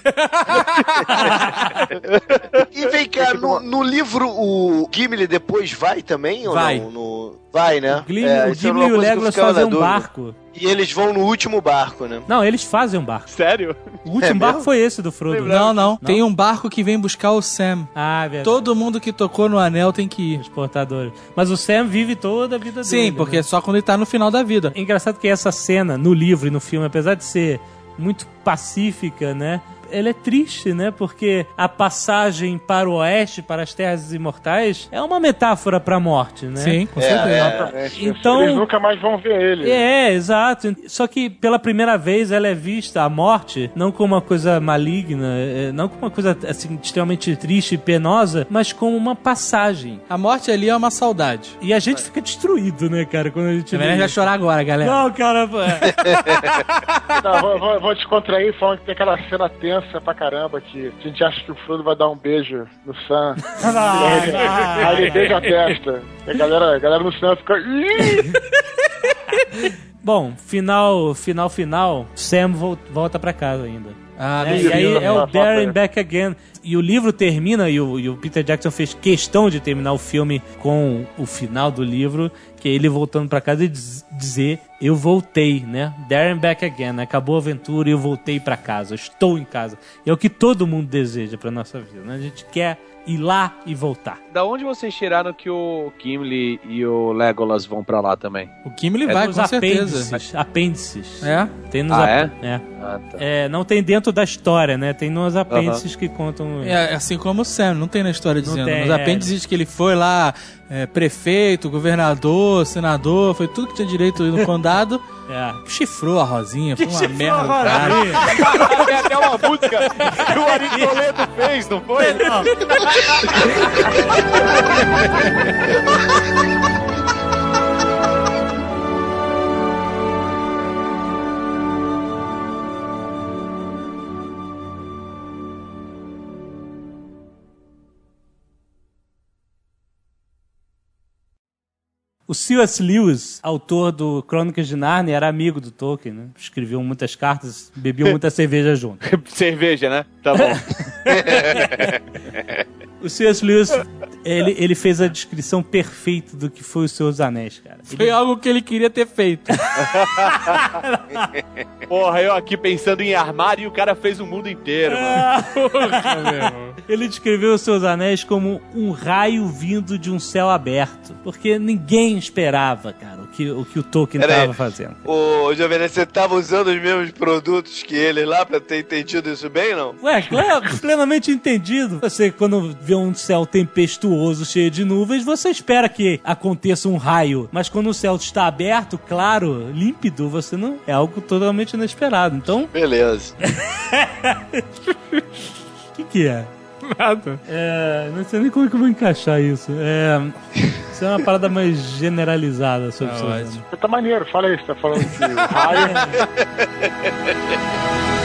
E vem cá, no, no livro o Gimli depois vai também? Ou Vai. não? No- Vai, né? O Gimli, É, o e o eu Legolas fazem na um dúvida. barco. E eles vão no último barco, né? Não, eles fazem um barco. Sério? O último É barco mesmo? foi esse do Frodo. Não, não, Tem um barco que vem buscar o Sam. Ah, é verdade. Todo mundo que tocou no anel tem que ir. Os portadores. Mas o Sam vive toda a vida dele. Sim, porque né? é só quando ele tá no final da vida. É engraçado que essa cena, no livro e no filme, apesar de ser muito pacífica, né? Ela é triste, né? Porque a passagem para o oeste, para as terras imortais, é uma metáfora para a morte, né? Sim, com É, certeza. é. Exatamente. Então- Eles nunca mais vão ver ele. É, exato. Só que pela primeira vez ela é vista, a morte, não como uma coisa maligna, é, não como uma coisa assim, extremamente triste e penosa, mas como uma passagem. A morte ali é uma saudade. E a gente fica destruído, né, cara, quando a gente vê já chorar agora, galera. Não, cara, é. <laughs> Não, vou, vou, vou descontrair falando que tem aquela cena tensa pra caramba que a gente acha que o Frodo vai dar um beijo no Sam. <laughs> aí, ele, aí ele beija a testa. E a galera, a galera no cinema fica. <laughs> Bom, final, final, final, Sam vol- volta pra casa ainda. Ah, É, e aí é o Darren. Back Again. E o livro termina, e o, e o Peter Jackson fez questão de terminar o filme com o final do livro, que é ele voltando pra casa e diz- dizer: Eu voltei, né? Darren Back Again. Acabou a aventura e eu voltei pra casa. Estou em casa. É o que todo mundo deseja pra nossa vida, né? A gente quer ir lá e voltar. Da onde vocês tiraram que o Gimli e o Legolas vão pra lá também? O Gimli É vai, nos com certeza. apêndices. Apêndices. É? Tem nos Ah, ap- é? Ah, tá. É, não tem dentro da história, né? Tem nos apêndices que contam. É, assim como o Sam, não tem na história Não dizendo. tem, Nos é. apêndices que ele foi lá, é, prefeito, governador, senador, foi tudo que tinha direito no condado. <laughs> É. Chifrou a Rosinha, foi uma merda. a do cara. Rosinha. <laughs> Tem até uma música que o Ari Toledo fez, não foi? <laughs> O C.S. Lewis, autor do Crônicas de Narnia, era amigo do Tolkien, né? Escreveu muitas cartas, bebeu <laughs> muita cerveja junto. Cerveja, né? Tá bom. <laughs> O C.S. Lewis, ele, ele fez a descrição perfeita do que foi o Senhor dos Anéis, cara. Foi algo que ele queria ter feito. <laughs> Porra, eu aqui pensando em armário e o cara fez o mundo inteiro, mano. <laughs> Ele descreveu os seus anéis como um raio vindo de um céu aberto. Porque ninguém esperava, cara, o que o, que o Tolkien Pera aí. estava fazendo. Ô, Jovem, você tava usando os mesmos produtos que ele lá pra ter entendido isso bem, não? Ué, claro, plenamente entendido. Você, quando vê um céu tempestuoso, cheio de nuvens, você espera que aconteça um raio. Mas quando o céu está aberto, claro, límpido, você não. É algo totalmente inesperado. Então, Beleza. o <laughs> que, que é? Nada. É. Não sei nem como é que eu vou encaixar isso. É. Isso é uma parada mais generalizada sobre ótimo. anéis. Você tá maneiro, fala você tá falando o raio. <laughs>